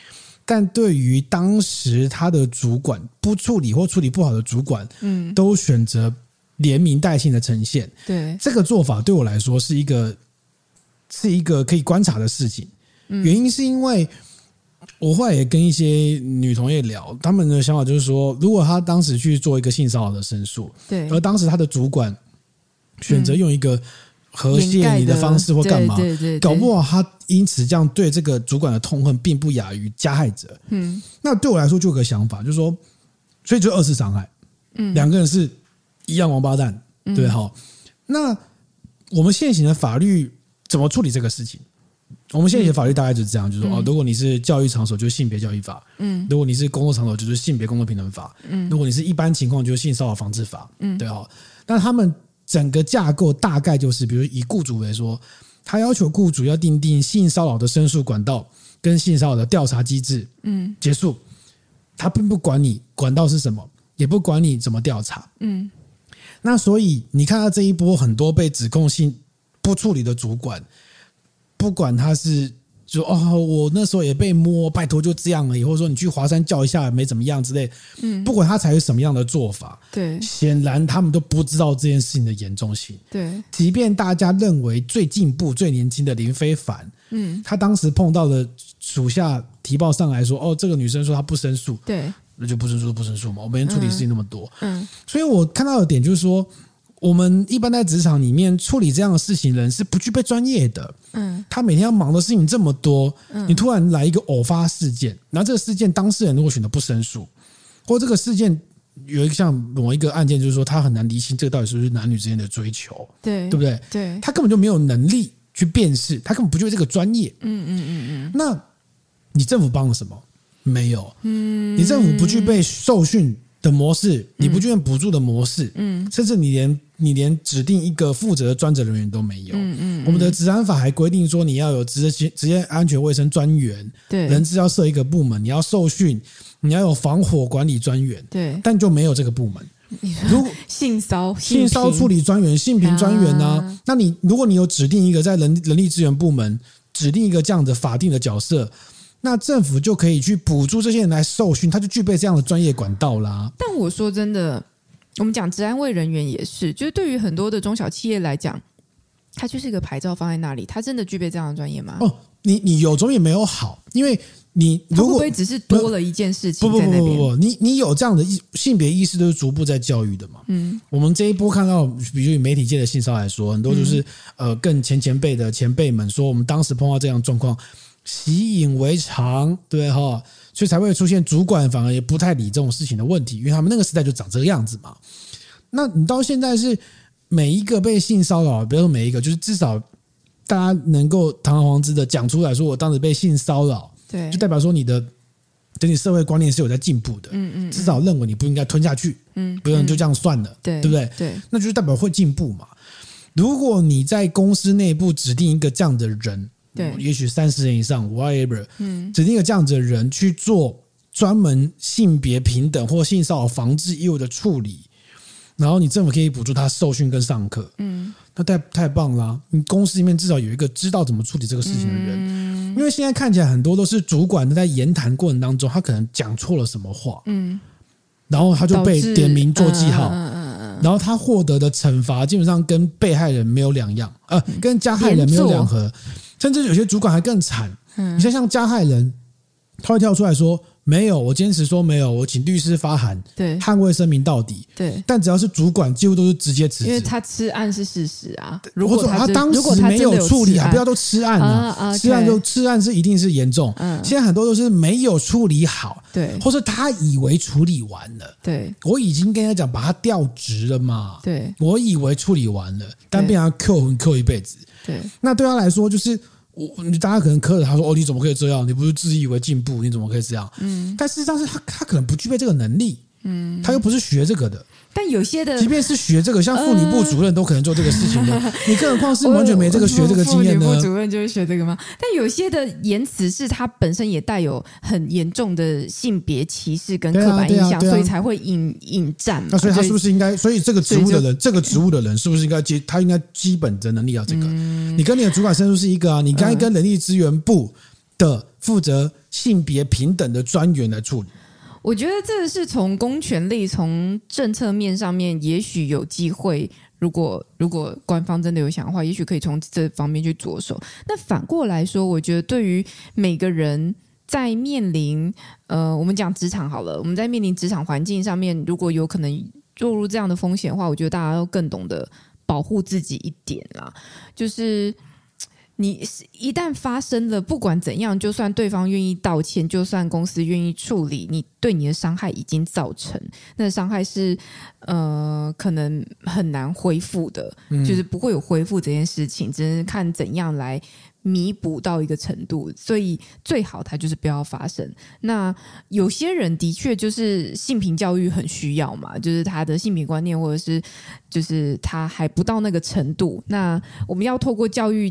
但对于当时他的主管不处理或处理不好的主管，嗯，都选择连名带姓的呈现。对，这个做法对我来说是一个是一个可以观察的事情。原因是因为。我后来也跟一些女同业聊，他们的想法就是说，如果她当时去做一个性骚扰的申诉，对，而当时她的主管选择用一个和谐你的方式或干嘛，对对对，搞不好她因此这样对这个主管的痛恨，并不亚于加害者。嗯，那对我来说就有个想法，就是说，所以就二次伤害，嗯，两个人是一样王八蛋，对哈。那我们现行的法律怎么处理这个事情？我们现在的法律大概就是这样，就是说哦，如果你是教育场所，就是性别教育法；嗯，如果你是工作场所，就是性别工作平等法；嗯，如果你是一般情况，就是性骚扰防治法。嗯，对哦。但他们整个架构大概就是，比如以雇主为说，他要求雇主要订定性骚扰的申诉管道跟性骚扰的调查机制。嗯，结束，他并不管你管道是什么，也不管你怎么调查。嗯，那所以你看到这一波很多被指控性不处理的主管。不管他是说哦，我那时候也被摸，拜托就这样了，以后说你去华山叫一下没怎么样之类，嗯，不管他采取什么样的做法，对，显然他们都不知道这件事情的严重性，对，即便大家认为最进步、最年轻的林非凡，嗯，他当时碰到了属下提报上来说，哦，这个女生说她不申诉，对，那就不申诉不申诉嘛，我每天处理事情那么多，嗯，所以我看到的点就是说。我们一般在职场里面处理这样的事情，人是不具备专业的。嗯，他每天要忙的事情这么多，你突然来一个偶发事件，然后这个事件当事人如果选择不申诉，或这个事件有一个像某一个案件，就是说他很难厘清这个到底是不是男女之间的追求，对对不对？对，他根本就没有能力去辨识，他根本不具备这个专业。嗯嗯嗯嗯。那你政府帮了什么？没有。嗯，你政府不具备受训的模式，你不具备补助的模式，嗯，甚至你连。你连指定一个负责的专责人员都没有。嗯嗯。我们的治安法还规定说，你要有职业职业安全卫生专员，对，人资要设一个部门，你要受训，你要有防火管理专员，对，但就没有这个部门。如果
性骚
性骚处理专员、性平专员呢？那你如果你有指定一个在人人力资源部门指定一个这样的法定的角色，那政府就可以去补助这些人来受训，他就具备这样的专业管道啦。
但我说真的。我们讲职安卫人员也是，就是对于很多的中小企业来讲，它就是一个牌照放在那里，它真的具备这样的专业吗？
哦，你你有总也没有好，因为你如果
会不会只是多了一件事情
不不不不不不，你你有这样的意性别意识都是逐步在教育的嘛。嗯，我们这一波看到，比如以媒体界的性骚扰来说，很多就是、嗯、呃更前前辈的前辈们说，我们当时碰到这样状况，习以为常，对哈，所以才会出现主管反而也不太理这种事情的问题，因为他们那个时代就长这个样子嘛。那你到现在是？每一个被性骚扰，不要说每一个，就是至少大家能够堂而皇之的讲出来说，我当时被性骚扰，
对，
就代表说你的整体社会观念是有在进步的，嗯嗯，至少认为你不应该吞下去，嗯，不能就这样算了，对，对不对？
对，
那就是代表会进步嘛。如果你在公司内部指定一个这样的人，对，也许三十人以上，whatever，嗯，指定一个这样子的人去做专门性别平等或性骚扰防治业务的处理。然后你政府可以补助他受训跟上课，嗯，那太太棒了啊。你公司里面至少有一个知道怎么处理这个事情的人，嗯，因为现在看起来很多都是主管在言谈过程当中，他可能讲错了什么话，嗯，然后他就被点名做记号，嗯嗯嗯，然后他获得的惩罚基本上跟被害人没有两样，呃，跟加害人没有两合，甚至有些主管还更惨，嗯，你像像加害人，他会跳出来说。没有，我坚持说没有，我请律师发函，对，捍卫声明到底。对，但只要是主管，几乎都是直接辞职，
因为他吃案是事实啊。
如果他，他当时没有处理啊，不要都吃案了，啊，吃案就吃案是一定是严重。嗯，现在很多都是没有处理好，对，或是他以为处理完了，对，我已经跟他讲把他调职了嘛，对，我以为处理完了，但被他扣分扣一辈子，对，那对他来说就是。我你大家可能苛责他说哦，你怎么可以这样？你不是自以为进步，你怎么可以这样？嗯，但事实上是他他可能不具备这个能力，嗯，他又不是学这个的。
但有些的，
即便是学这个，像妇女部主任都可能做这个事情的，呃、你更何况是完全没这个学这个经验呢？妇女部
主任就是学这个吗？但有些的言辞是它本身也带有很严重的性别歧视跟刻板印象，啊啊啊、所以才会引引战。
那所以他是不是应该？所以这个职务的人，这个职务的人是不是应该基？他应该基本的能力要这个？嗯、你跟你的主管申诉是一个啊，你该跟人力资源部的负责性别平等的专员来处理。
我觉得这是从公权力、从政策面上面，也许有机会。如果如果官方真的有想的话，也许可以从这方面去着手。那反过来说，我觉得对于每个人在面临呃，我们讲职场好了，我们在面临职场环境上面，如果有可能落入这样的风险的话，我觉得大家都更懂得保护自己一点啦，就是。你一旦发生了，不管怎样，就算对方愿意道歉，就算公司愿意处理，你对你的伤害已经造成，那伤害是呃可能很难恢复的，嗯、就是不会有恢复这件事情，只是看怎样来弥补到一个程度。所以最好它就是不要发生。那有些人的确就是性平教育很需要嘛，就是他的性平观念或者是就是他还不到那个程度，那我们要透过教育。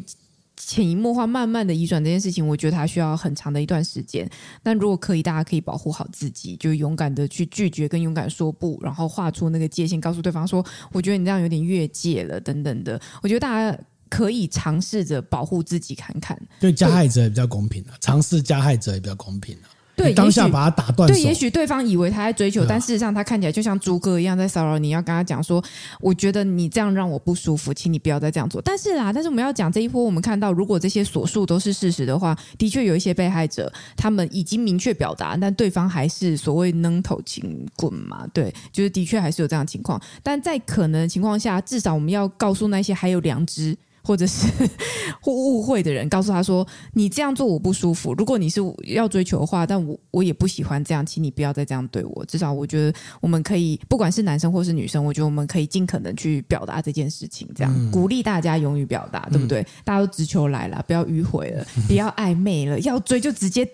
潜移默化，慢慢的移转这件事情，我觉得它需要很长的一段时间。但如果可以，大家可以保护好自己，就勇敢的去拒绝，跟勇敢说不，然后画出那个界限，告诉对方说：“我觉得你这样有点越界了。”等等的。我觉得大家可以尝试着保护自己，看看
对加害者也比较公平了，尝试加害者也比较公平了。对，当下把他打断。
对，也许对方以为他在追求，但事实上他看起来就像猪哥一样在骚扰你。要跟他讲说，我觉得你这样让我不舒服，请你不要再这样做。但是啦，但是我们要讲这一波，我们看到如果这些所述都是事实的话，的确有一些被害者他们已经明确表达，但对方还是所谓扔头轻滚嘛。对，就是的确还是有这样的情况。但在可能的情况下，至少我们要告诉那些还有良知。或者是 或误会的人，告诉他说：“你这样做我不舒服。如果你是要追求的话，但我我也不喜欢这样，请你不要再这样对我。至少我觉得我们可以，不管是男生或是女生，我觉得我们可以尽可能去表达这件事情，这样、嗯、鼓励大家勇于表达，对不对？嗯、大家都直球来了，不要迂回了，不要暧昧了，要追就直接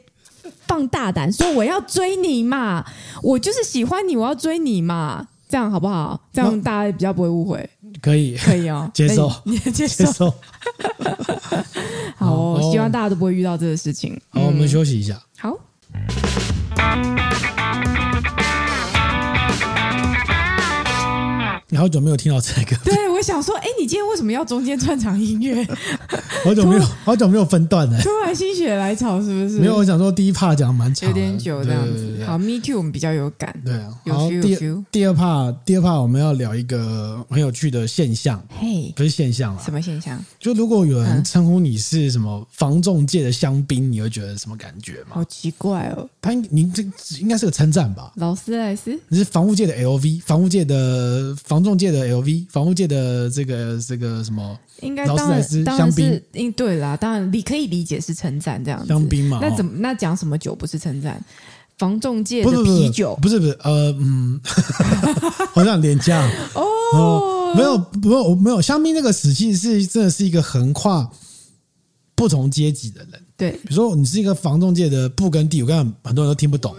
放大胆说我要追你嘛，我就是喜欢你，我要追你嘛。”这样好不好？这样大家比较不会误会。
可以，
可以哦，
接受，
你也接受。接受 好哦，哦，希望大家都不会遇到这个事情。
好，嗯、我们休息一下。
好。
你好久没有听到这个？
对，我想说，哎，你今天为什么要中间串场音乐？
好久没有，好久没有分段了。
突然心血来潮，是不是？
没有，我想说第一 part 讲蛮长，
有点久这样子。好，Me too，我们比较有感。
对啊，好，第第二 part，第二 part 我们要聊一个很有趣的现象。嘿，不是现象啊，
什么现象？
就如果有人称呼你是什么防重界的香槟，你会觉得什么感觉吗？
好奇怪哦。
他，您这应该是个称赞吧？
劳斯莱斯，
你是防务界的 LV，防务界的房仲界的 LV，房屋界的这个这个什么？
应该劳斯莱斯香槟。应对啦，当然你可以理解是称赞这样子。
香槟嘛，
那怎么那讲什么酒不是称赞？房仲界的啤酒
不是不是呃嗯，好像廉价哦，没有没有没有香槟那个词其实是真的是一个横跨不同阶级的人。
对，
比如说你是一个房仲界的布根地，我看很多人都听不懂。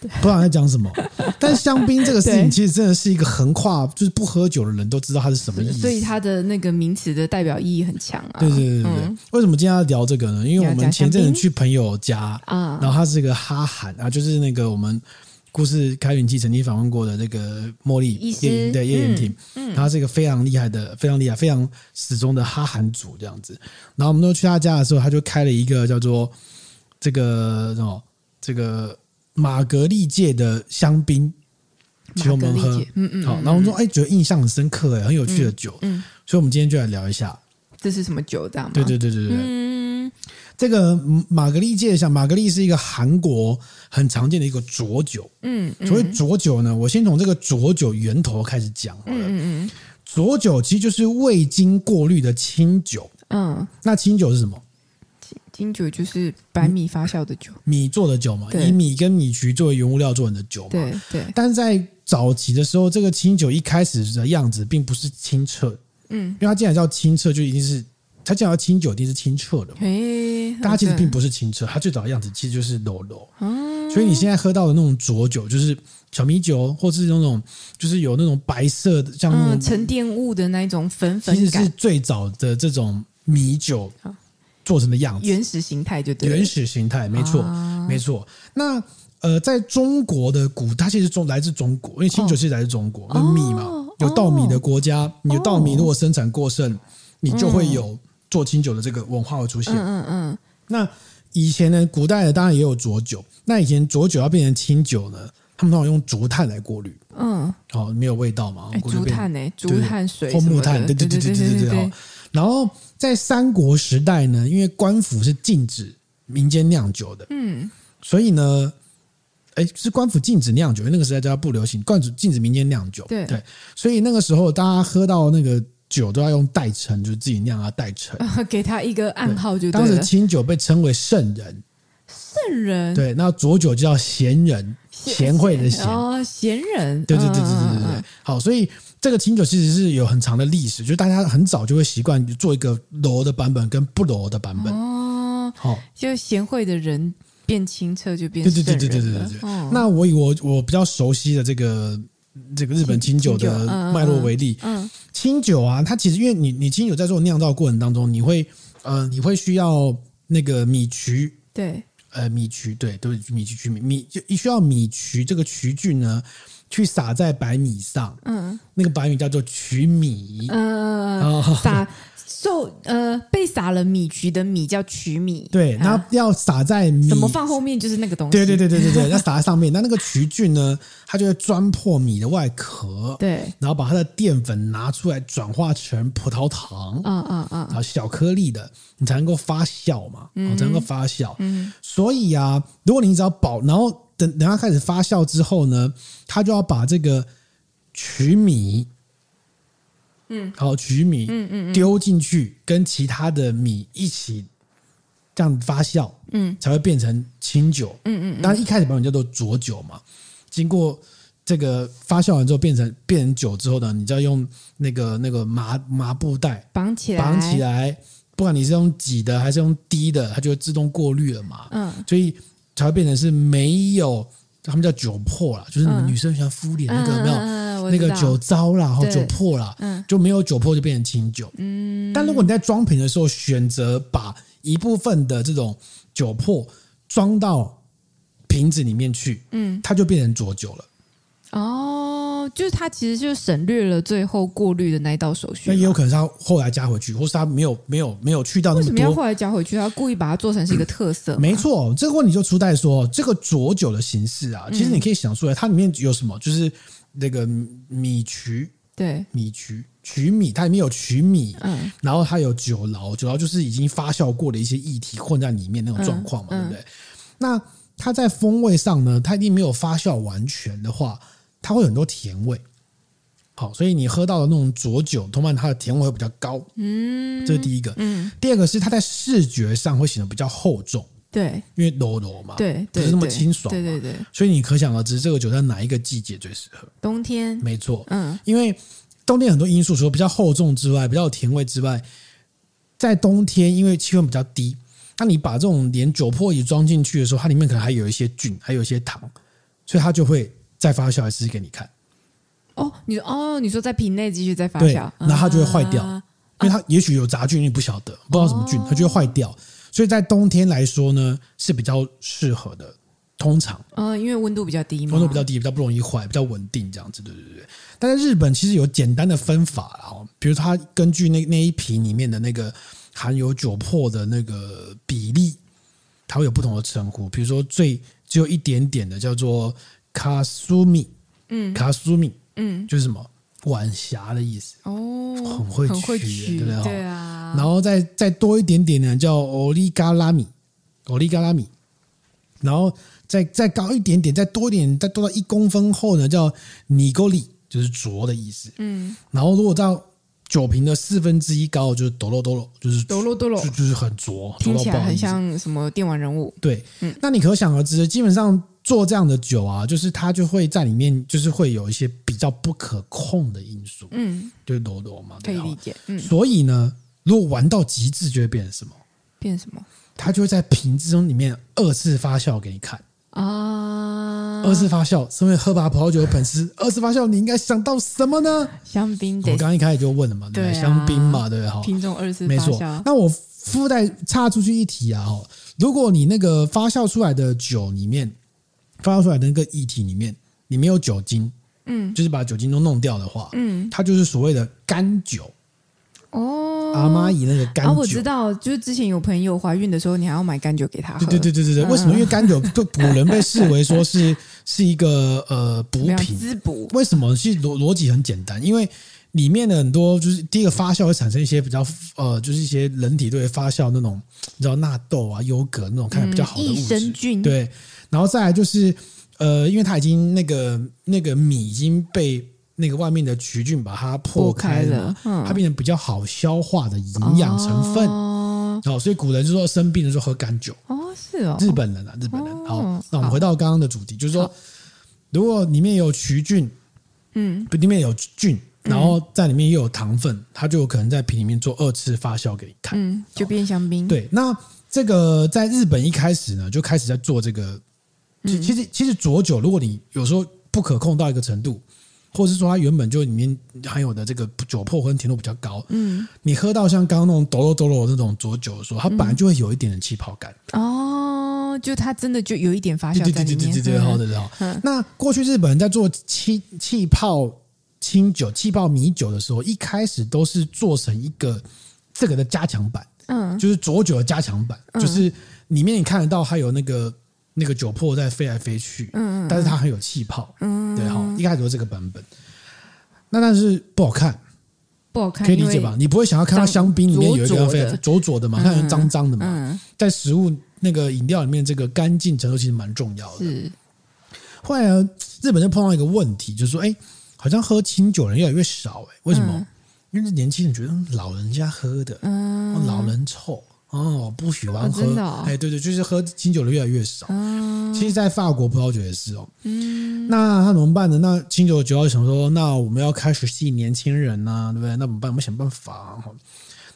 不知道在讲什么，但是香槟这个事情其实真的是一个横跨，就是不喝酒的人都知道它是什么意思，
所以它的那个名词的代表意义很强啊。
对对对对对，嗯、为什么今天要聊这个呢？因为我们前阵子去朋友家啊，然后他是一个哈韩啊，就是那个我们故事开云记曾经访问过的那个茉莉叶对叶延婷，嗯，他是一个非常厉害的、非常厉害、非常始终的哈韩族这样子。然后我们都去他家的时候，他就开了一个叫做这个什么这个。玛格丽界的香槟，请我们喝，嗯嗯，好，然后我们说，哎，觉得印象很深刻，哎，很有趣的酒，嗯，所以我们今天就来聊一下，
这是什么酒，这样吗？
对对对对对，嗯，这个玛格丽界，像玛格丽是一个韩国很常见的一个浊酒，嗯，所谓浊酒呢，我先从这个浊酒源头开始讲好了，嗯嗯，浊酒其实就是未经过滤的清酒，嗯，那清酒是什么？
清酒就是白米发酵的酒，
米做的酒嘛，以米跟米曲作为原物料做成的酒嘛。对对。但是在早期的时候，这个清酒一开始的样子并不是清澈，嗯，因为它既然叫清澈，就一定是它既然叫清酒，一定是清澈的嘛。嘿，但它其实并不是清澈，它最早的样子其实就是柔柔。嗯。所以你现在喝到的那种浊酒，就是小米酒，或是那种就是有那种白色的，像那种
沉淀物的那种粉粉，
其实是最早的这种米酒。做成的样子，
原始形态就对，
原始形态没错，啊、没错。那呃，在中国的古，它其实中来自中国，因为清酒是来自中国，哦、米嘛，有稻米的国家，有稻米如果生产过剩，哦、你就会有做清酒的这个文化会出现。嗯嗯嗯。那以前呢，古代的当然也有浊酒，那以前浊酒要变成清酒呢，他们通常用竹炭来过滤。嗯，好、哦，没有味道嘛？
欸、竹炭呢、欸？竹炭水，
或木炭，对对对对对对对。然后在三国时代呢，因为官府是禁止民间酿酒的，嗯，所以呢，哎，是官府禁止酿酒，因为那个时代叫不流行，官府禁止民间酿酒，对。对，所以那个时候大家喝到那个酒都要用代称，就是自己酿啊代称，
给他一个暗号就对，
当时清酒被称为圣人，
圣人，
对，那浊酒就叫贤人，贤惠的贤。
哦，贤人，
对对对对对对对，好，所以。这个清酒其实是有很长的历史，就是大家很早就会习惯做一个柔的版本跟不柔的版本哦。好，
就贤惠的人变清澈就变对对对对对对对。哦、
那我以我我比较熟悉的这个这个日本清酒的脉络为例，嗯，嗯，清酒啊，它其实因为你你清酒在做酿造过程当中，你会呃你会需要那个米曲对呃米曲对都是米曲曲米米就需要米曲这个曲菌呢。去撒在白米上，嗯，那个白米叫做曲米，
嗯，撒受呃被撒了米曲的米叫曲米，
对，然后要撒在米。
怎么放后面就是那个东西，
对对对对对对，要撒在上面，那那个曲菌呢，它就会钻破米的外壳，对，然后把它的淀粉拿出来转化成葡萄糖，嗯嗯嗯，然后小颗粒的，你才能够发酵嘛，嗯，才能够发酵，嗯，所以啊，如果你只要保，然后。等等，它开始发酵之后呢，它就要把这个曲米，嗯，好曲米，嗯嗯，丢进去，跟其他的米一起这样发酵，嗯，才会变成清酒，嗯嗯。当然一开始版本叫做浊酒嘛，经过这个发酵完之后，变成变成酒之后呢，你就要用那个那个麻麻布袋绑起来，绑起来，不管你是用挤的还是用滴的，它就会自动过滤了嘛，嗯，所以。才会变成是没有，他们叫酒粕啦，就是你们女生喜欢敷脸那个有没有？嗯、那个酒糟啦，然后酒粕啦，嗯、就没有酒粕就变成清酒。嗯，但如果你在装瓶的时候选择把一部分的这种酒粕装到瓶子里面去，嗯，它就变成浊酒了。
哦，就是他其实就省略了最后过滤的那一道手续。
那也有可能是他后来加回去，或是他没有没有没有去到那么多。
为什么要后来加回去？他故意把它做成是一个特色。
没错，这个问题就出在说这个浊酒的形式啊，其实你可以想出来，它里面有什么？就是那个米曲，
对，
米曲曲米，它里面有曲米，嗯，然后它有酒醪，酒醪就是已经发酵过的一些液体混在里面那种状况嘛，对不对？那它在风味上呢，它一定没有发酵完全的话，它会有很多甜味。好，所以你喝到的那种浊酒，通常它的甜味会比较高。嗯，这是第一个。嗯，第二个是它在视觉上会显得比较厚重。
对，
因为柔柔嘛，
对，
不是那么清爽。
对对对。
所以你可想而知，这个酒在哪一个季节最适合？
冬天。
没错。嗯，因为冬天很多因素，除了比较厚重之外，比较有甜味之外，在冬天因为气温比较低。那你把这种连酒粕也装进去的时候，它里面可能还有一些菌，还有一些糖，所以它就会再发酵一次给你看。
哦，你说哦，你说在瓶内继续再发酵，
那它就会坏掉，啊、因为它也许有杂菌，你不晓得，不知道什么菌，它就会坏掉。哦、所以在冬天来说呢，是比较适合的。通常，
嗯，因为温度比较低嘛，
温度比较低，比较不容易坏，比较稳定，这样子，对对对。但在日本其实有简单的分法啊，比如它根据那那一瓶里面的那个。含有酒粕的那个比例，它会有不同的称呼。比如说，最只有一点点的叫做卡苏米，嗯，卡苏米，嗯，就是什么晚霞的意思。哦，很会取，很会取，对不对？对啊。然后再再多一点点呢，叫欧利嘎拉米，欧利嘎拉米。然后再再高一点点，再多一点，再多到一公分厚呢，叫尼高利，就是浊的意思。嗯。然后如果到酒瓶的四分之一高就是哆啰哆啰，就是
哆啰哆啰，
就就是很浊，
听起来很像什么电玩人物。
对，嗯，那你可想而知，基本上做这样的酒啊，就是它就会在里面，就是会有一些比较不可控的因素。嗯，就是哆啰嘛，
可以理解。嗯，
所以呢，如果玩到极致，就会变成什么？
变什么？
它就会在瓶子中里面二次发酵给你看。啊！二次发酵，身为喝把葡萄酒的粉丝，二次发酵你应该想到什么呢？
香槟。
我刚刚一开始就问了嘛，对，香槟嘛，对不对？哈，
品种二次发酵。没错。
那我附带插出去一提啊，哈，如果你那个发酵出来的酒里面，发酵出来的那个液体里面，你没有酒精，嗯，就是把酒精都弄掉的话，嗯，它就是所谓的干酒。哦，阿妈以那个干酒，
我知道，就是之前有朋友怀孕的时候，你还要买干酒给她喝。
对对对对对，为什么？因为干酒对古人被视为说是是一个呃补品
滋补。
为什么？其实逻逻辑很简单，因为里面的很多就是第一个发酵会产生一些比较呃，就是一些人体对发酵那种你知道纳豆啊、优格那种看起来比较好的物质。益生菌。对，然后再来就是呃，因为它已经那个那个米已经被。那个外面的曲菌把它破开了，嗯、它变成比较好消化的营养成分。哦，所以古人就说生病的时候喝干酒。哦，是哦，日本人啊，日本人。哦、好，那我们回到刚刚的主题，就是说，如果里面有曲菌，嗯，里面有菌，然后在里面又有糖分，它就有可能在瓶里面做二次发酵给你看，
嗯，就变香槟。
对，那这个在日本一开始呢，就开始在做这个。其其实，其实浊酒，如果你有时候不可控到一个程度。或者是说它原本就里面含有的这个酒粕跟甜度比较高，嗯，你喝到像刚刚那种哆啰哆啰那种浊酒的时候，它本来就会有一点的气泡感。
哦，就它真的就有一点发酵在里面。对对对对对对，好的好。那过去日本人在做气气泡清酒、气泡米酒的时候，一开始都是做成一个这个的加强版，嗯，就是浊酒的加强版，就是里面你看得到还有那个。那个酒粕在飞来飞去，嗯，但是它很有气泡，嗯，对哈，一开始都是这个版本，那但是不好看，不好看，
可以理解吧？你不会想要看到香槟里面有一个非常浊浊的嘛，看起来脏脏的嘛，在食物那个饮料里面，这个干净程度其实蛮重要的。是，后来日本就碰到一个问题，就是说，哎，好像喝清酒的人越来越少，哎，为什么？因为年轻人觉得老人家喝的，嗯，老人臭。哦，不喜欢喝，哎、哦，哦、对对，就是喝清酒的越来越少。嗯、其实，在法国葡萄酒也是哦。嗯，那他怎么办呢？那清酒酒要想说，那我们要开始吸引年轻人呐、啊，对不对？那怎么办？我们想办法、啊。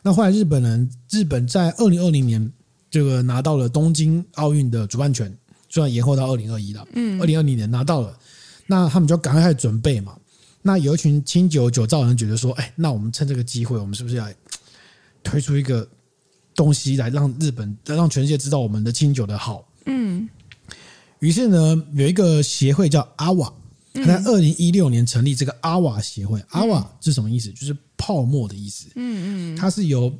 那后来日本人，日本在二零二零年这个拿到了东京奥运的主办权，虽然延后到二零二一了。嗯，二零二零年拿到了，那他们就赶快开始准备嘛。那有一群清酒酒造人觉得说，哎，那我们趁这个机会，我们是不是要推出一个？东西来让日本，让全世界知道我们的清酒的好。嗯，于是呢，有一个协会叫阿瓦，他在二零一六年成立这个阿瓦协会。阿瓦是什么意思？就是泡沫的意思。嗯嗯，它是由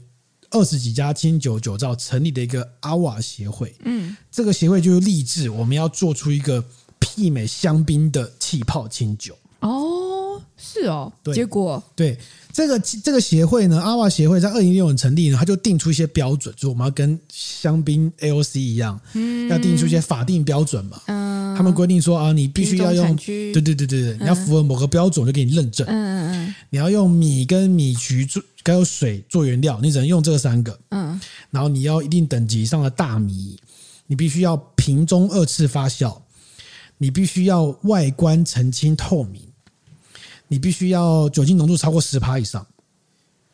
二十几家清酒酒造成立的一个阿瓦协会。嗯，这个协会就是立志我们要做出一个媲美香槟的气泡清酒。
哦，是哦。
对，
结果
对。这个这个协会呢，阿瓦协会在二零一六年成立呢，他就定出一些标准，就我们要跟香槟 AOC 一样，嗯，要定出一些法定标准嘛。嗯，他们规定说啊，你必须要用，对对对对对，嗯、你要符合某个标准就给你认证。嗯嗯嗯，你要用米跟米曲做，还有水做原料，你只能用这三个。嗯，然后你要一定等级以上的大米，你必须要瓶中二次发酵，你必须要外观澄清透明。你必须要酒精浓度超过十趴以上，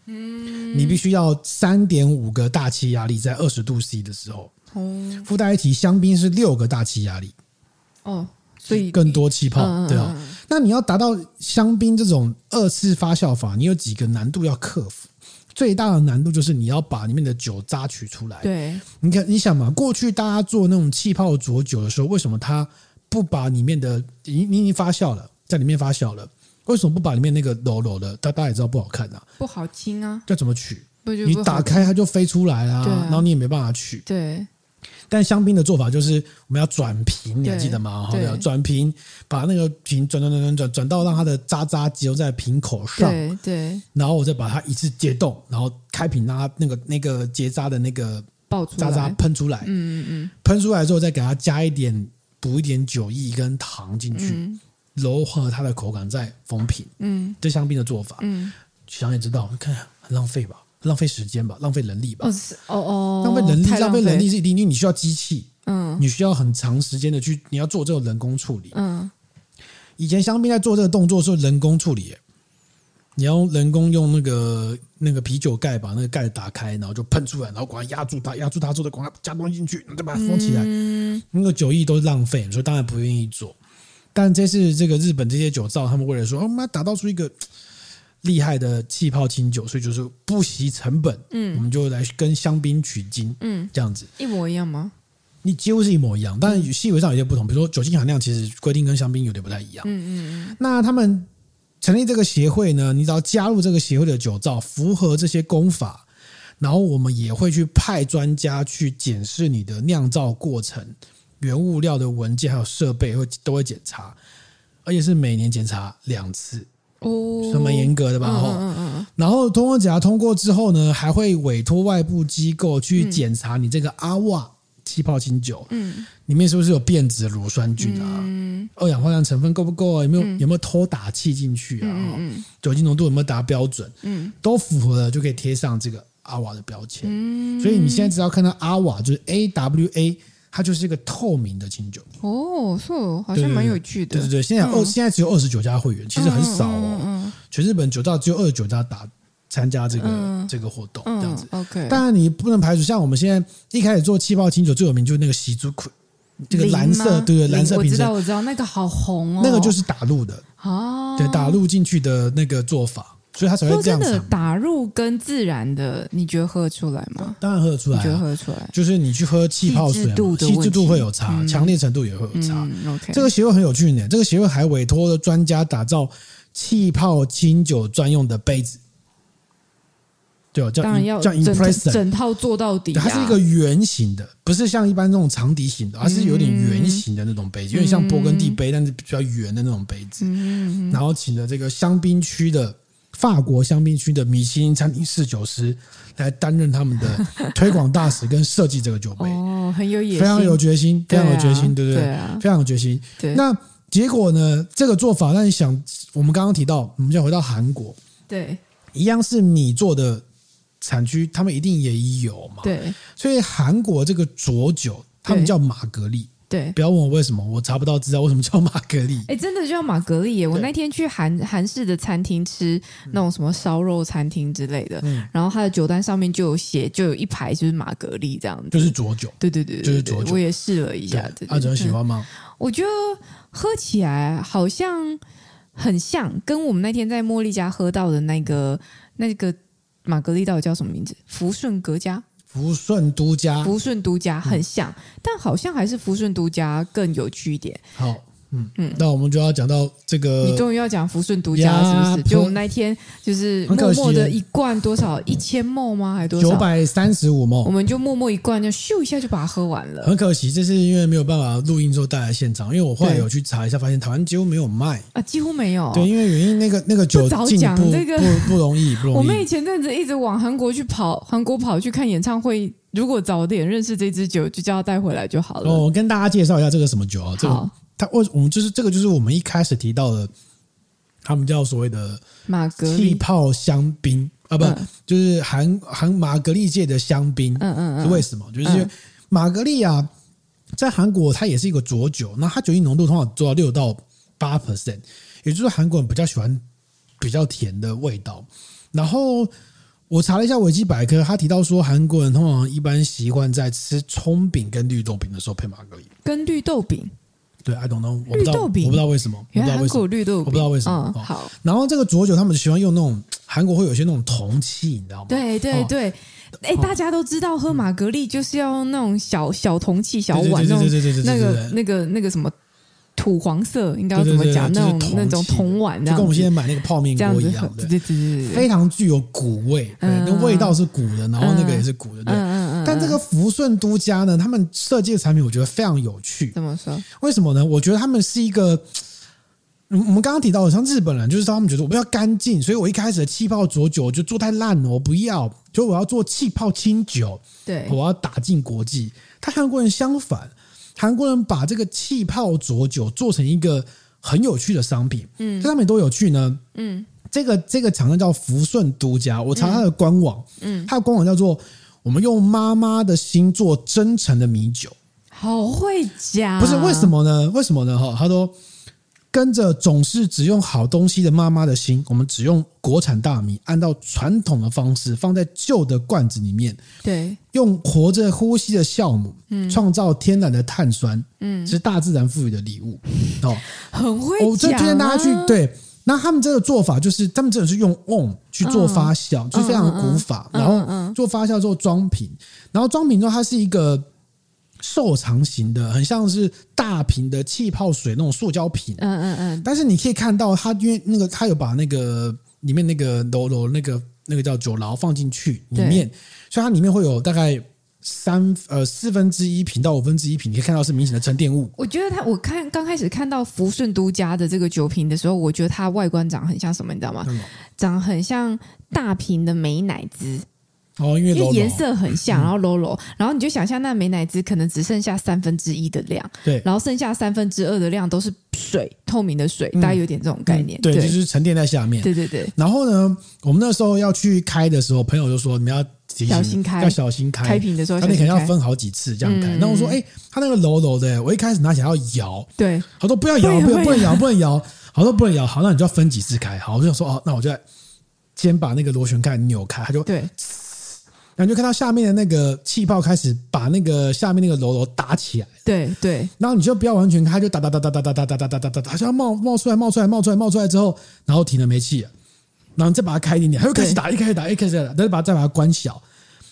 嗯，你必须要三点五个大气压力在二十度 C 的时候，哦，附带一提，香槟是六个大气压力，哦，所以更多气泡，嗯、对啊、哦。那你要达到香槟这种二次发酵法，你有几个难度要克服？最大的难度就是你要把里面的酒渣取出来。对，你看，你想嘛，过去大家做那种气泡浊酒的时候，为什么它不把里面的你你已经发酵了，在里面发酵了？为什么不把里面那个柔柔的？大家也知道不好看啊，不好听啊。要怎么取？你打开它就飞出来啊，然后你也没办法取。对。但香槟的做法就是我们要转瓶，你还记得吗？好的，转瓶，把那个瓶转转转转转转到让它的渣渣集中在瓶口上。对对。然后我再把它一次解冻，然后开瓶，让它那个那个结渣的那个渣渣喷出来。嗯嗯嗯。喷出来之后，再给它加一点补一点酒液跟糖进去。柔和它的口感再封瓶，嗯，这香槟的做法，嗯，想也知道，你看很浪费吧，浪费时间吧，浪费人力吧，哦哦，浪费人力，浪费。人力是一定，因为你需要机器，嗯，你需要很长时间的去，你要做这种人工处理，嗯，以前香槟在做这个动作是人工处理，你要人工用那个那个啤酒盖把那个盖打开，然后就喷出来，然后把它压住它，压住它之后再把它加东西进去，再把它封起来，嗯，那个酒液都是浪费，所以当然不愿意做。但这次这个日本这些酒造，他们为了说，我们要打造出一个厉害的气泡清酒，所以就是不惜成本，嗯，我们就来跟香槟取经，嗯，这样子一模一样吗？你几乎是一模一样，当然细微上有些不同，比如说酒精含量，其实规定跟香槟有点不太一样，嗯嗯嗯。那他们成立这个协会呢，你只要加入这个协会的酒造，符合这些功法，然后我们也会去派专家去检视你的酿造过程。原物料的文件还有设备会都会检查，而且是每年检查两次哦，是蛮严格的吧？嗯嗯嗯。然后通过检查通过之后呢，还会委托外部机构去检查你这个阿瓦气泡清酒，嗯，里面是不是有变质的乳酸菌啊？嗯，二氧化碳成分够不够啊？有没有有没有偷打气进去啊？嗯，酒精浓度有没有达标准？嗯，都符合了就可以贴上这个阿瓦的标签。嗯，所以你现在只要看到阿瓦就是 A W A。它就是一个透明的清酒。哦，是哦，好像蛮有趣的。对对对，现在二现在只有二十九家会员，其实很少哦。全日本酒造只有二十九家打参加这个这个活动这样子。OK，当然你不能排除，像我们现在一开始做气泡清酒最有名就是那个喜竹葵，这个蓝色对对蓝色瓶子，我知道我知道那个好红哦，那个就是打入的。哦，对，打入进去的那个做法。所以它才会这样子。打入跟自然的，你觉得喝得出来吗？当然喝得出来，你觉得喝得出来。就是你去喝气泡水，气质度会有差，强烈程度也会有差。OK，这个协会很有趣呢。这个协会还委托了专家打造气泡清酒专用的杯子。对，叫当然要叫 Impression，整套做到底。它是一个圆形的，不是像一般那种长笛形的，而是有点圆形的那种杯子，有点像勃艮第杯，但是比较圆的那种杯子。然后请的这个香槟区的。法国香槟区的米其林餐厅侍酒师来担任他们的 推广大使跟设计这个酒杯哦，很有野心，非常有决心，非常有决心，对不对？对啊，非常有决心。对，那结果呢？这个做法，那你想，我们刚刚提到，我们要回到韩国，对，一样是米做的产区，他们一定也有嘛？对，所以韩国这个浊酒，他们叫玛格丽。对，不要问我为什么，我查不到资料。为什么叫玛格丽？哎，真的叫玛格丽耶！我那天去韩韩式的餐厅吃那种什么烧肉餐厅之类的，嗯、然后它的酒单上面就有写，就有一排就是玛格丽这样子，就是浊酒。对对对，就是浊酒。我也试了一下，阿哲喜欢吗？我觉得喝起来好像很像，跟我们那天在茉莉家喝到的那个那个玛格丽到底叫什么名字？福顺格家。福顺独，家，福顺独家很像，嗯、但好像还是福顺独家更有趣一点。好，嗯嗯，那我们就要讲到这个，
你终于要讲福顺独家是不是？就我们那天就是默默的一罐多少一千 ml 吗？还多少？
九百三十五 ml，
我们就默默一罐就咻一下就把它喝完了。
很可惜，这是因为没有办法录音之后带来现场，因为我后来有去查一下，发现台湾几乎没有卖
啊，几乎没有。
对，因为原因那个那个酒进不
这个
不不容易，不容易。
我们以前阵子一直往韩国去跑，韩国跑去看演唱会。如果早点认识这支酒，就叫他带回来就好了。
哦，我跟大家介绍一下这个什么酒啊？好这个它为我们就是这个就是我们一开始提到的，他们叫所谓的
马格
气泡香槟啊，不，嗯、就是韩韩玛格丽界的香槟。嗯嗯嗯，是为什么？就是因为玛格丽啊，在韩国它也是一个浊酒，那它酒精浓度通常做到六到八 percent，也就是韩国人比较喜欢比较甜的味道，然后。我查了一下维基百科，他提到说，韩国人通常一般习惯在吃葱饼跟绿豆饼的时候配玛格丽。
跟绿豆饼？
对，I don't know，我不知道，我不知道为什么。
原来韩国绿豆饼，
我不知道为什么。
嗯、好。
然后这个浊酒，他们喜欢用那种韩国会有些那种铜器，你知道吗？
对对对。哎、哦，大家都知道喝玛格丽就是要用那种小小铜器、小碗那种，那个那个那个什么。土黄色应该要怎么讲？那种那种铜碗，就
跟我们现在买那个泡面锅一样，对对对，非常具有古味，那味道是古的，然后那个也是古的，对。但这个福顺都家呢，他们设计的产品我觉得非常有趣。
怎么说？
为什么呢？我觉得他们是一个，我们刚刚提到的，像日本人，就是他们觉得我们要干净，所以我一开始的气泡浊酒就做太烂了，我不要，就我要做气泡清酒，
对，
我要打进国际。他韩国人相反。韩国人把这个气泡浊酒做成一个很有趣的商品，嗯，这上面多有趣呢，嗯，这个这个厂商叫福顺都家，我查它的官网，嗯，他的官网叫做“我们用妈妈的心做真诚的米酒”，
好会讲，
不是为什么呢？为什么呢？哈，他说。跟着总是只用好东西的妈妈的心，我们只用国产大米，按照传统的方式放在旧的罐子里面，
对，
用活着呼吸的酵母，嗯，创造天然的碳酸，嗯，是大自然赋予的礼物，哦，
很会讲啊。
我就推荐大家去对，那他们这个做法就是，他们真的是用瓮去做发酵，就是非常的古法，然后做发酵之后装瓶，然后装瓶之后它是一个。瘦长型的，很像是大瓶的气泡水那种塑胶瓶。嗯嗯嗯。但是你可以看到，它因为那个它有把那个里面那个楼楼那个那个叫酒牢放进去里面，所以它里面会有大概三呃四分之一瓶到五分之一瓶，你可以看到是明显的沉淀物。
我觉得它，我看刚开始看到福顺都家的这个酒瓶的时候，我觉得它外观长很像什么，你知道吗？嗯、长很像大瓶的美乃滋。
哦，因为
颜色很像，然后 low low，然后你就想象那美乃滋可能只剩下三分之一的量，
对，
然后剩下三分之二的量都是水，透明的水，大概有点这种概念，
对，就是沉淀在下面，
对对对。
然后呢，我们那时候要去开的时候，朋友就说你们要
小心开，
要小心开，
开瓶的时候，
他那肯定要分好几次这样开。那我说，哎，他那个 low low 的，我一开始拿起来要摇，
对，
好多不要摇，不要不能摇，不能摇，好多不能摇，好，那你就要分几次开，好，我就想说，哦，那我就先把那个螺旋盖扭开，他就
对。
然后就看到下面的那个气泡开始把那个下面那个楼楼打起来，
对对。
然后你就不要完全开，就打打打打打打打打打打打打，好像冒冒出来冒出来冒出来冒出来之后，然后停了没气了，然后你再把它开一点点，它又开始打，一开始打，一开始打，再把它再把它关小，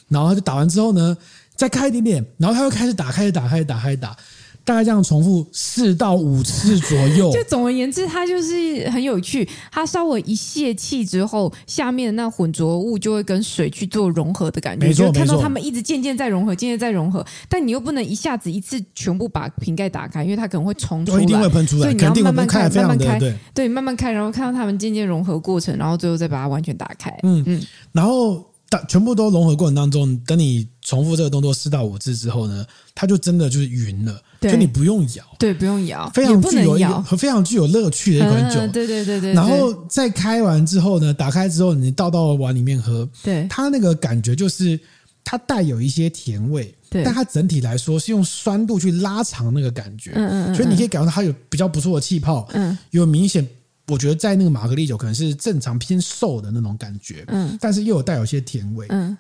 然后它就打完之后呢，再开一点点，然后它又开始打，开始打，开始打，开始打。大概这样重复四到五次左右。
就总而言之，它就是很有趣。它稍微一泄气之后，下面的那混浊物就会跟水去做融合的感觉。
没错，
就看到它们一直渐渐在融合，渐渐在融合。但你又不能一下子一次全部把瓶盖打开，因为它可能会冲出来，
一定会喷出来。
所以你要慢慢开，
慢
慢开，
对，
对，慢慢开，然后看到它们渐渐融合过程，然后最后再把它完全打开。
嗯嗯，然后。全部都融合过程当中，等你重复这个动作四到五次之后呢，它就真的就是匀了，对就你不用摇，
对，不用摇，
非常具有一个非常具有乐趣的一款酒，
嗯，对对对对。
然后再开完之后呢，打开之后你倒到碗里面喝，
对，
它那个感觉就是它带有一些甜味，对，但它整体来说是用酸度去拉长那个感觉，嗯嗯嗯，所以你可以感觉到它有比较不错的气泡，嗯，有明显。我觉得在那个玛格丽酒可能是正常偏瘦的那种感觉，嗯，但是又有带有些甜味，嗯，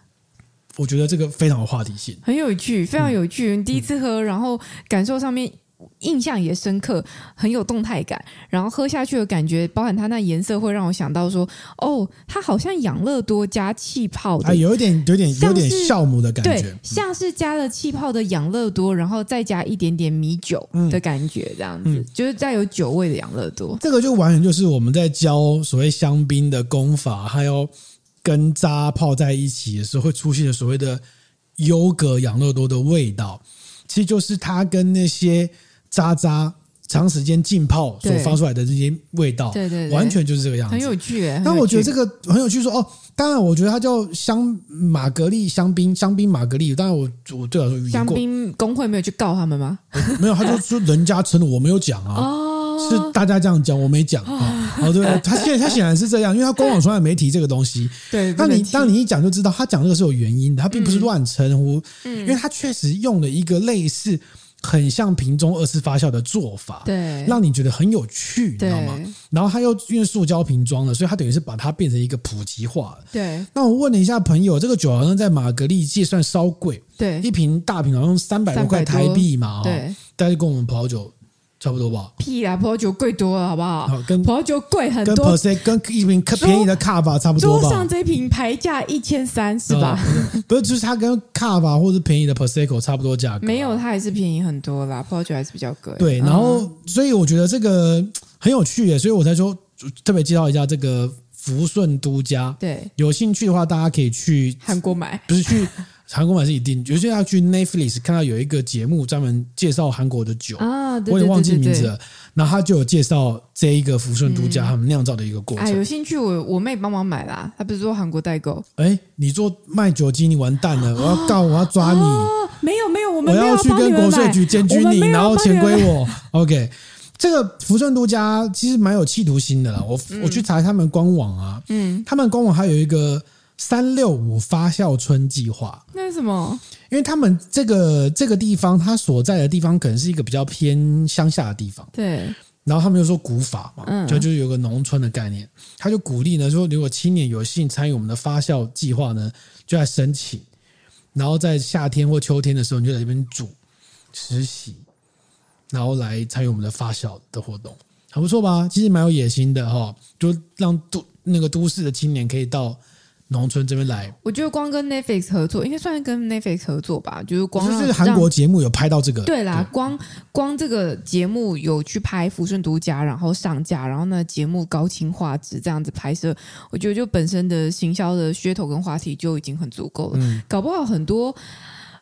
我觉得这个非常有话题性，
很有趣，非常有趣。嗯、第一次喝，然后感受上面印象也深刻，很有动态感。然后喝下去的感觉，包含它那颜色，会让我想到说，哦，它好像养乐多加气泡的，
啊，有一点，有点，有点酵母的感觉，
对，像是加了气泡的养乐多，然后再加一点点米酒的感觉，这样子，嗯、就是带有酒味的养乐多。
这个就完全就是我们在教所谓香槟的功法，还有跟渣泡在一起的时候会出现的所谓的优格养乐多的味道，其实就是它跟那些。渣渣长时间浸泡所发出来的这些味道，
对对，
完全就是这个样子，
很有趣诶。
但我觉得这个很有趣，说哦，当然，我觉得它叫香玛格丽香槟，香槟玛格丽。当然我，我我对我说，
香槟工会没有去告他们吗？
没有，他就说人家称的，我没有讲啊。哦，是大家这样讲，我没讲啊。哦，对，他现在他显然是这样，因为他官网从来没提这个东西。
对，
那你当你一讲就知道，他讲这个是有原因的，他并不是乱称呼，嗯，因为他确实用了一个类似。很像瓶中二次发酵的做法，
对，
让你觉得很有趣，你知道吗？然后他又因为塑胶瓶装了，所以他等于是把它变成一个普及化。
对。
那我问了一下朋友，这个酒好像在玛格丽界算稍贵，
对，
一瓶大瓶好像三百多块台币嘛，
对，
大概跟我们葡萄酒。差不多吧。
屁啊，葡萄酒贵多了，好不好？跟葡萄酒贵很多，
跟 Prosecco 跟一瓶便宜的卡法差不多吧。
桌上这瓶牌价一千三，是吧？
不是，就是它跟卡法或者便宜的 Prosecco 差不多价格。
没有，它还是便宜很多啦。葡萄酒还是比较贵。
对，然后所以我觉得这个很有趣耶，所以我才说特别介绍一下这个福顺都家。
对，
有兴趣的话，大家可以去
韩国买，
不是去。韩国买是一定，有些要去 Netflix 看到有一个节目专门介绍韩国的酒啊，对对对对对，我也忘记名字了。然后他就有介绍这一个福顺独家他们酿造的一个过程。哎、
有兴趣我我妹帮忙买啦，她不是做韩国代购。
哎，你做卖酒精，你完蛋了！我要告，我要抓你！
哦、没有没有，我们我
要去跟国税局检举你，然后钱归我。OK，这个福顺独家其实蛮有企图心的啦。我、嗯、我去查他们官网啊，嗯，他们官网还有一个。三六五发酵村计划，
那是什么？
因为他们这个这个地方，他所在的地方可能是一个比较偏乡下的地方。
对。
然后他们就说古法嘛，嗯，就就有个农村的概念，他就鼓励呢说，如果青年有幸参与我们的发酵计划呢，就来申请，然后在夏天或秋天的时候，你就在这边煮实习，然后来参与我们的发酵的活动，很不错吧？其实蛮有野心的哈，就让都那个都市的青年可以到。农村这边来，
我觉得光跟 Netflix 合作，应该算是跟 Netflix 合作吧。就是光
就是韩国节目有拍到这个，
对啦，对光光这个节目有去拍福顺独家，然后上架，然后呢节目高清画质这样子拍摄，我觉得就本身的行销的噱头跟话题就已经很足够了。嗯，搞不好很多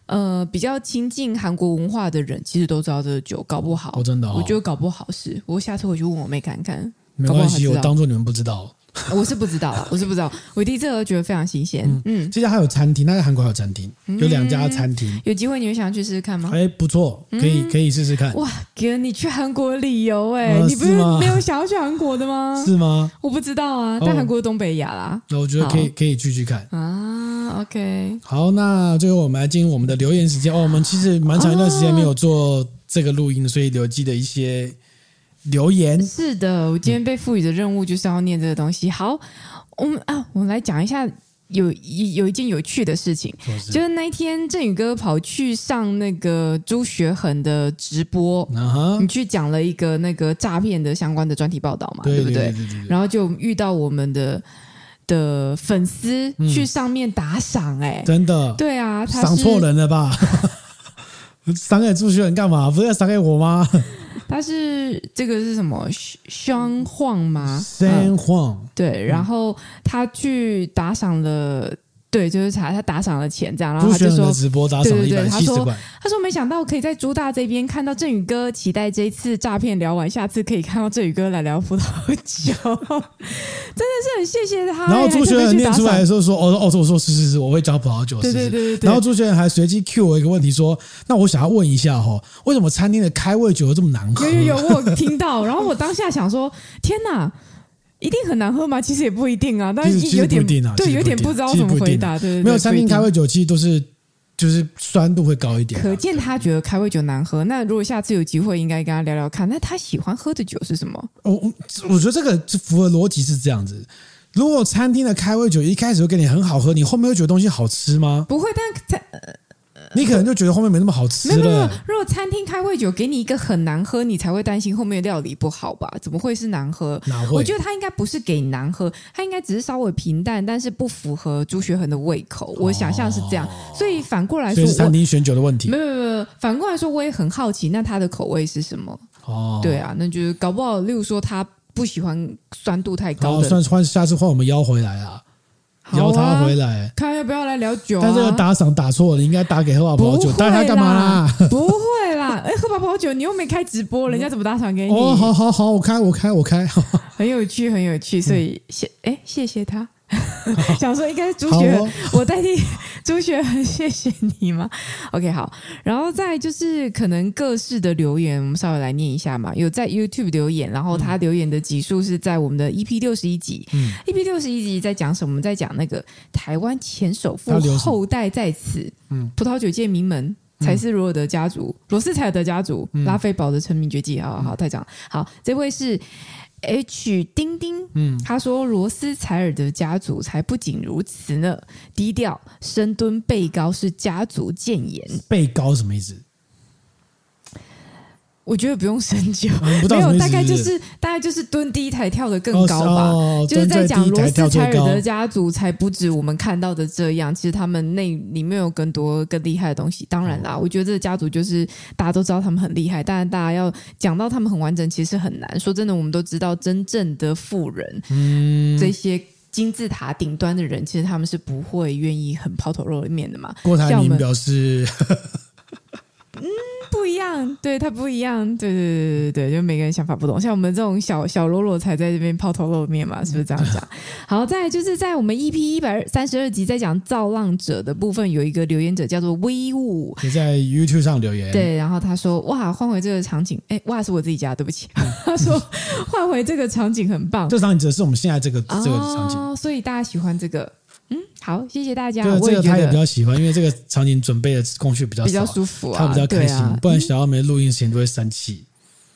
呃比较亲近韩国文化的人，其实都知道这个酒，搞不好，
哦、真的、哦，
我觉得搞不好是，我下次回去问我妹看看，
没关系，我当做你们不知道。
我是不知道了，我是不知道。我第一次觉得非常新鲜。嗯，嗯，
这家还有餐厅，那在韩国还有餐厅，有两家餐厅。
有机会你会想要去试试看吗？
哎，不错，可以可以试试看。
哇，哥，你去韩国旅游哎，你不是没有想要去韩国的吗？
是吗？
我不知道啊，但韩国东北亚啦。
那我觉得可以可以去去看
啊。OK，
好，那最后我们来进入我们的留言时间哦。我们其实蛮长一段时间没有做这个录音，所以留记的一些留言。
是的，我今天被赋予的任务就是要念这个东西。好。我们啊，我们来讲一下有一有一件有趣的事情，是就是那一天振宇哥跑去上那个朱学恒的直播，你去讲了一个那个诈骗的相关的专题报道嘛，对，对不对？然后就遇到我们的的粉丝去上面打赏，哎，真的，对啊，他
赏错人了吧？赏给朱学仁干嘛？不是要赏给我吗？
他是这个是什么？双晃吗？
三晃、嗯。
对，然后他去打赏了。对，就是查，他打赏了钱，这样，然后他就说
直播打赏了一百七十块。他说，
他说没想到可以在朱大这边看到振宇哥，期待这一次诈骗聊完，下次可以看到振宇哥来聊葡萄酒，真的是很谢谢他。
然后朱学仁念出来的时候说：“哦哦，我说是是是，我会讲葡萄酒。”对对对对。然后朱学仁还随机 Q 我一个问题说：“那我想要问一下哈，为什么餐厅的开胃酒这么难喝？”
有有有，我有听到。然后我当下想说：“天哪！”一定很难喝吗？其实也不一定啊，但是有点对，有点不知道怎么回答。对，
没有餐厅开胃酒其实都是就是酸度会高一点。
可见他觉得开胃酒难喝。那如果下次有机会，应该跟他聊聊看。那他喜欢喝的酒是什么？
我我觉得这个符合逻辑是这样子。如果餐厅的开胃酒一开始就给你很好喝，你后面会觉得东西好吃吗？
不会，但在
你可能就觉得后面没那么好吃了。
没有没有，如果餐厅开胃酒给你一个很难喝，你才会担心后面料理不好吧？怎么会是难喝？
哪会？
我觉得他应该不是给难喝，他应该只是稍微平淡，但是不符合朱学恒的胃口。我想象是这样，哦、所以反过来说，
是餐厅选酒的问题。
没有没有没有，反过来说，我也很好奇，那他的口味是什么？哦，对啊，那就是搞不好，例如说他不喜欢酸度太高的。
算换下次换我们邀回来啊。邀他回来，啊、
看要不要来聊酒，啊。
但这个打赏打错了，你应该打给喝吧葡萄酒，打他干嘛啦？
不会啦，哎，喝吧葡萄酒，你又没开直播，人家怎么打赏给你？
哦，好好好，我开我开我开，
很有趣很有趣，所以谢哎谢谢他。想说应该是朱学我代替朱学恒，谢谢你嘛。OK，好，然后再就是可能各式的留言，我们稍微来念一下嘛。有在 YouTube 留言，然后他留言的集数是在我们的 EP 六十一集。嗯，EP 六十一集在讲什么？我们在讲那个台湾前首富后代在此。嗯，葡萄酒界名门才是罗尔德家族，罗斯柴尔德家族，拉菲堡的成名绝技。好好好，太长。好，这位是。H 丁丁，嗯，他说罗斯柴尔德家族才不仅如此呢，低调深蹲背高是家族建言。
背高什么意思？
我觉得不用深究，没有，大概就是大概就是蹲低台跳得更高吧。就是在讲罗斯柴尔德家族才不止我们看到的这样，其实他们那里面有更多更厉害的东西。当然啦，我觉得这个家族就是大家都知道他们很厉害，但是大家要讲到他们很完整，其实很难。说真的，我们都知道真正的富人，嗯，这些金字塔顶端的人，其实他们是不会愿意很抛头露面的嘛。
郭台铭表示。
嗯，不一样，对他不一样，对对对对对，就每个人想法不同。像我们这种小小喽啰才在这边抛头露面嘛，是不是这样讲？好，再来就是在我们 EP 一百三十二集在讲造浪者的部分，有一个留言者叫做威武，
也在 YouTube 上留言。
对，然后他说：“哇，换回这个场景，哎，哇，是我自己家，对不起。”他说：“换回这个场景很棒。”
这场景则是我们现在这个这个场景，
哦，所以大家喜欢这个。嗯，好，谢谢大家。
对，这个他也比较喜欢，因为这个场景准备的工序比较少，
比较舒服，
他比较开心。啊、不然小奥没录音时间都会生气。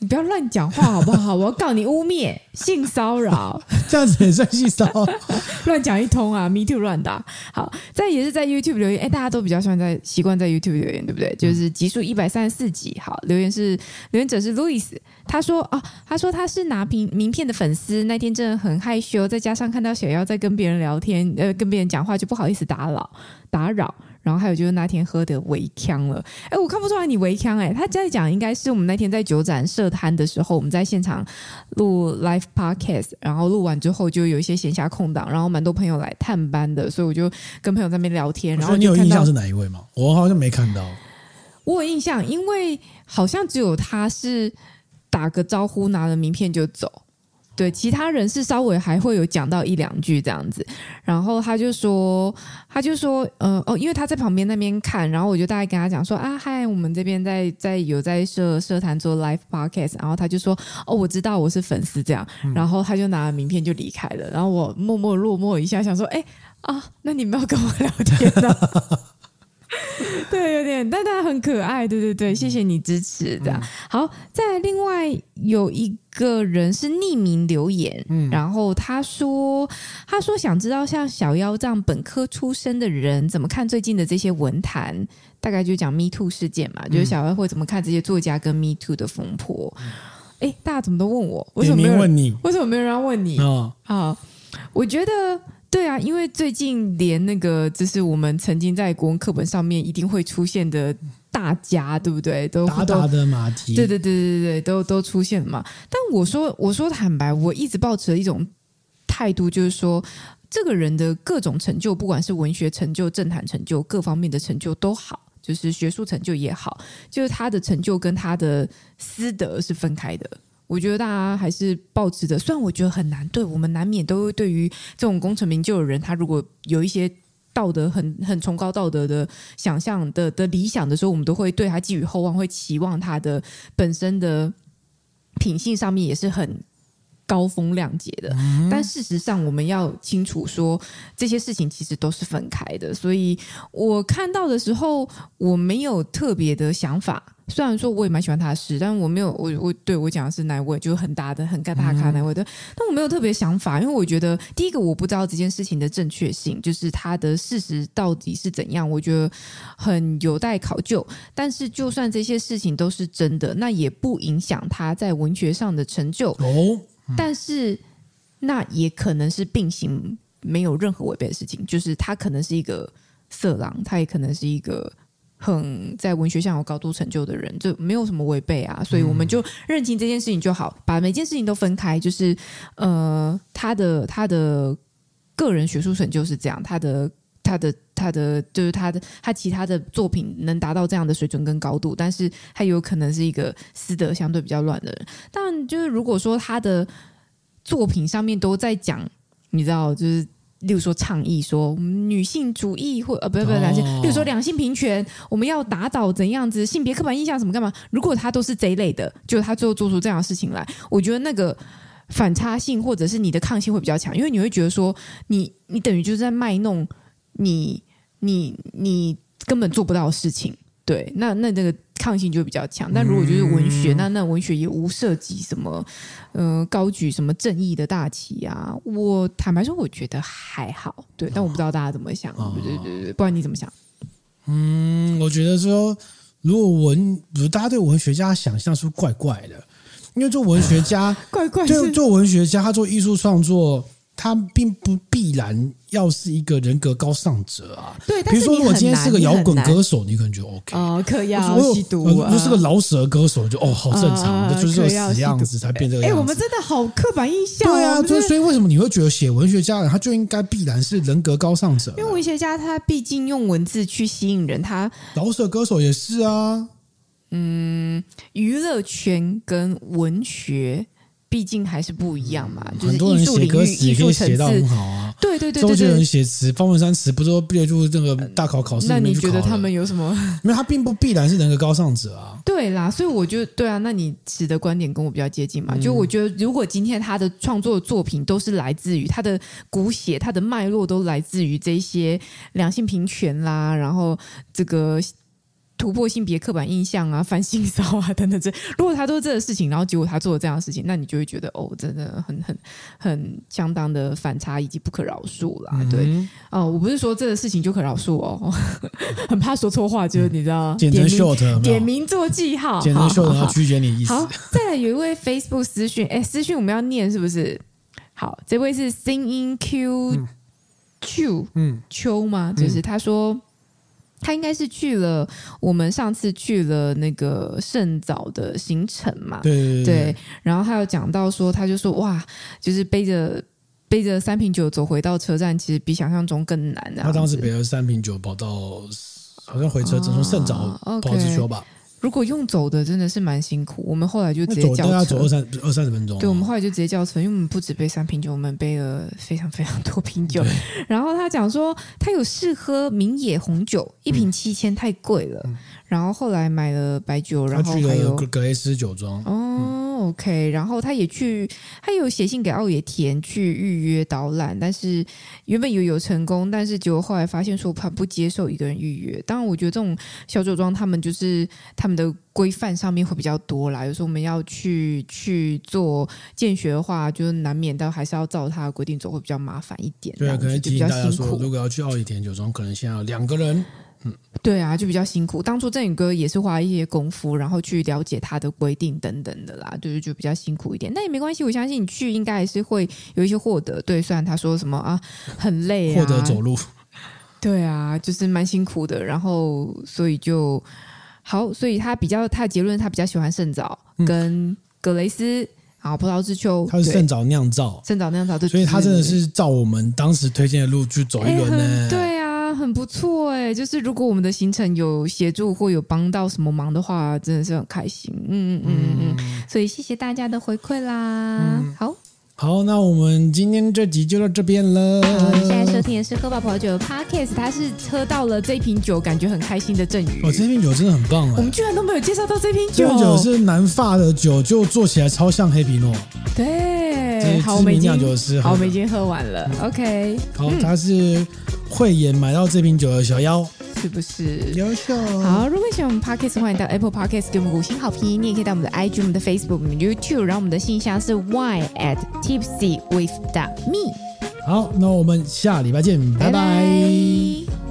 你不要乱讲话好不好？我要告你污蔑、性骚扰，
这样子也算性骚扰？
乱讲一通啊！Me too，乱打。好，这也是在 YouTube 留言。哎，大家都比较喜欢在习惯在 YouTube 留言，对不对？就是集数一百三十四集。好，留言是留言者是 Louis，他说啊，他说他是拿名名片的粉丝，那天真的很害羞，再加上看到小妖在跟别人聊天，呃，跟别人讲话就不好意思打扰打扰。然后还有就是那天喝的微锵了，哎，我看不出来你微锵哎，他在讲应该是我们那天在酒展设摊的时候，我们在现场录 live podcast，然后录完之后就有一些闲暇空档，然后蛮多朋友来探班的，所以我就跟朋友在那边聊天。然后
你有印象是哪一位吗？我好像没看到。
我有印象，因为好像只有他是打个招呼，拿了名片就走。对，其他人是稍微还会有讲到一两句这样子，然后他就说，他就说，呃，哦，因为他在旁边那边看，然后我就大概跟他讲说，啊，嗨，我们这边在在有在社社团做 live podcast，然后他就说，哦，我知道我是粉丝这样，然后他就拿了名片就离开了，然后我默默落寞一下，想说，哎，啊，那你们要跟我聊天呢？对，有点，但他很可爱，对对对，谢谢你支持的。好，再另外有一个人是匿名留言，嗯，然后他说，他说想知道像小妖这样本科出身的人怎么看最近的这些文坛，大概就讲 Me Too 事件嘛，就是小妖会怎么看这些作家跟 Me Too 的风波？哎，大家怎么都问我？为什么没有人问你？为什么没有人要问你？哦，好，我觉得。对啊，因为最近连那个就是我们曾经在国文课本上面一定会出现的大家，对不对？都
大大的马蹄，
对对对对对，都都出现了嘛。但我说我说坦白，我一直抱持的一种态度，就是说，这个人的各种成就，不管是文学成就、政坛成就，各方面的成就都好，就是学术成就也好，就是他的成就跟他的私德是分开的。我觉得大家还是抱持的，虽然我觉得很难，对我们难免都会对于这种功成名就的人，他如果有一些道德很很崇高道德的想象的的理想的时候，我们都会对他寄予厚望，会期望他的本身的品性上面也是很高风亮节的。嗯、但事实上，我们要清楚说，这些事情其实都是分开的。所以我看到的时候，我没有特别的想法。虽然说我也蛮喜欢他的诗，但我没有我我对我讲的是哪位，就是很大的很大咖哪位的，但我没有特别想法，因为我觉得第一个我不知道这件事情的正确性，就是他的事实到底是怎样，我觉得很有待考究。但是就算这些事情都是真的，那也不影响他在文学上的成就。哦，但是那也可能是并行，没有任何违背的事情，就是他可能是一个色狼，他也可能是一个。很在文学上有高度成就的人，就没有什么违背啊，所以我们就认清这件事情就好，把每件事情都分开。就是呃，他的他的个人学术成就是这样，他的他的他的就是他的他其他的作品能达到这样的水准跟高度，但是他有可能是一个私德相对比较乱的人。但就是如果说他的作品上面都在讲，你知道，就是。例如说倡议说女性主义或呃不不不男性，例如说两性平权，我们要打倒怎样子性别刻板印象什么干嘛？如果他都是这一类的，就他最后做出这样的事情来，我觉得那个反差性或者是你的抗性会比较强，因为你会觉得说你你等于就是在卖弄你你你根本做不到的事情。对，那那这个抗性就比较强。但如果就是文学，嗯、那那文学也无涉及什么，呃，高举什么正义的大旗啊。我坦白说，我觉得还好。对，但我不知道大家怎么想。哦、对对对，不然你怎么想？
嗯，我觉得说，如果文，如大家对文学家想象是不是怪怪的？因为做文学家，
怪怪，
就做文学家，他做艺术创作。他并不必然要是一个人格高尚者啊。
对，
比如说，如果今天是个摇滚歌手，你可能就 OK
哦，嗑药吸毒啊。
如果是个老舍歌手，就哦，好正常，就是这个死样子才变这个样子。
哎，我们真的好刻板印象。
对啊，就是所以为什么你会觉得写文学家的人他就应该必然是人格高尚者？
因为文学家他毕竟用文字去吸引人，他
老舍歌手也是啊。
嗯，娱乐圈跟文学。毕竟还是不一样嘛，就是艺术领域、艺术写到很好啊。对对对，
周杰伦写词，方文山词，不是说列入这个大考考试？
那你觉得他们有什么？
没有，他并不必然是人格高尚者啊。
对啦，所以我觉得对啊，那你持的观点跟我比较接近嘛。就我觉得，如果今天他的创作作品都是来自于他的骨血，他的脉络都来自于这些两性平权啦，然后这个。突破性别刻板印象啊，反性骚啊等等这，如果他都是这个事情，然后结果他做了这样的事情，那你就会觉得哦，真的很很很相当的反差以及不可饶恕啦。嗯、对哦，我不是说这个事情就可饶恕哦，很怕说错话，就是你知道，点名 short 点名做记号，
简称 short 要拒绝你意思。
好，再来有一位 Facebook 私讯，哎，私讯我们要念是不是？好，这位是 Singing Q Q 嗯秋吗？就是他说。他应该是去了我们上次去了那个圣早的行程嘛，
对
对，然后他有讲到说，他就说哇，就是背着背着三瓶酒走回到车站，其实比想象中更难。
他当时背着三瓶酒跑到，好像回车只从圣早跑去说吧。
如果用走的真的是蛮辛苦，我们后来就直接叫车，
要走二三二三十分钟。
对，我们后来就直接叫车，因为我们不止背三瓶酒，我们背了非常非常多 瓶酒。然后他讲说，他有试喝明野红酒，一瓶七千太贵了。嗯然后后来买了白酒，然后还有
格雷斯酒庄。
哦、嗯、，OK。然后他也去，他有写信给奥野田去预约导览，但是原本有有成功，但是结果后来发现说他不接受一个人预约。当然，我觉得这种小酒庄他们就是他们的规范上面会比较多啦。有时候我们要去去做见学的话，就是难免到还是要照他的规定走，会比较麻烦一点。
对啊，可能提醒大家说，如果要去奥野田酒庄，可能先要两个人。嗯，
对啊，就比较辛苦。当初振宇哥也是花一些功夫，然后去了解他的规定等等的啦，就是就比较辛苦一点。那也没关系，我相信你去应该还是会有一些获得。对，虽然他说什么啊，很累啊，
获得走路，
对啊，就是蛮辛苦的。然后所以就好，所以他比较他的结论，他比较喜欢圣早跟格雷斯，然后葡萄之秋，
他是圣早酿造，
圣早酿造，
所以他真的是照我们当时推荐的路去走一轮呢。
对啊。错哎、欸，就是如果我们的行程有协助或有帮到什么忙的话，真的是很开心。嗯嗯嗯嗯，所以谢谢大家的回馈啦。嗯、好，
好，那我们今天这集就到这边了。
好，现在收听的是喝爆葡萄酒的 Podcast，他是喝到了这瓶酒，感觉很开心的郑宇。
哦，这瓶酒真的很棒哎，
我们居然都没有介绍到这瓶酒。
这瓶酒是南法的酒，就做起来超像黑皮
诺。对。好，我们已经
好，
我们已经喝完了。OK，
好，他是慧眼买到这瓶酒的小妖。
是不是
优秀？
好，如果喜欢我们 Podcast，欢迎到 Apple Podcast 给我们五星好评。你也可以到我们的 IG、我们的 Facebook、我们的 YouTube，然后我们的信箱是 wine at tipsy with me。
好，那我们下礼拜见，拜拜。
拜拜。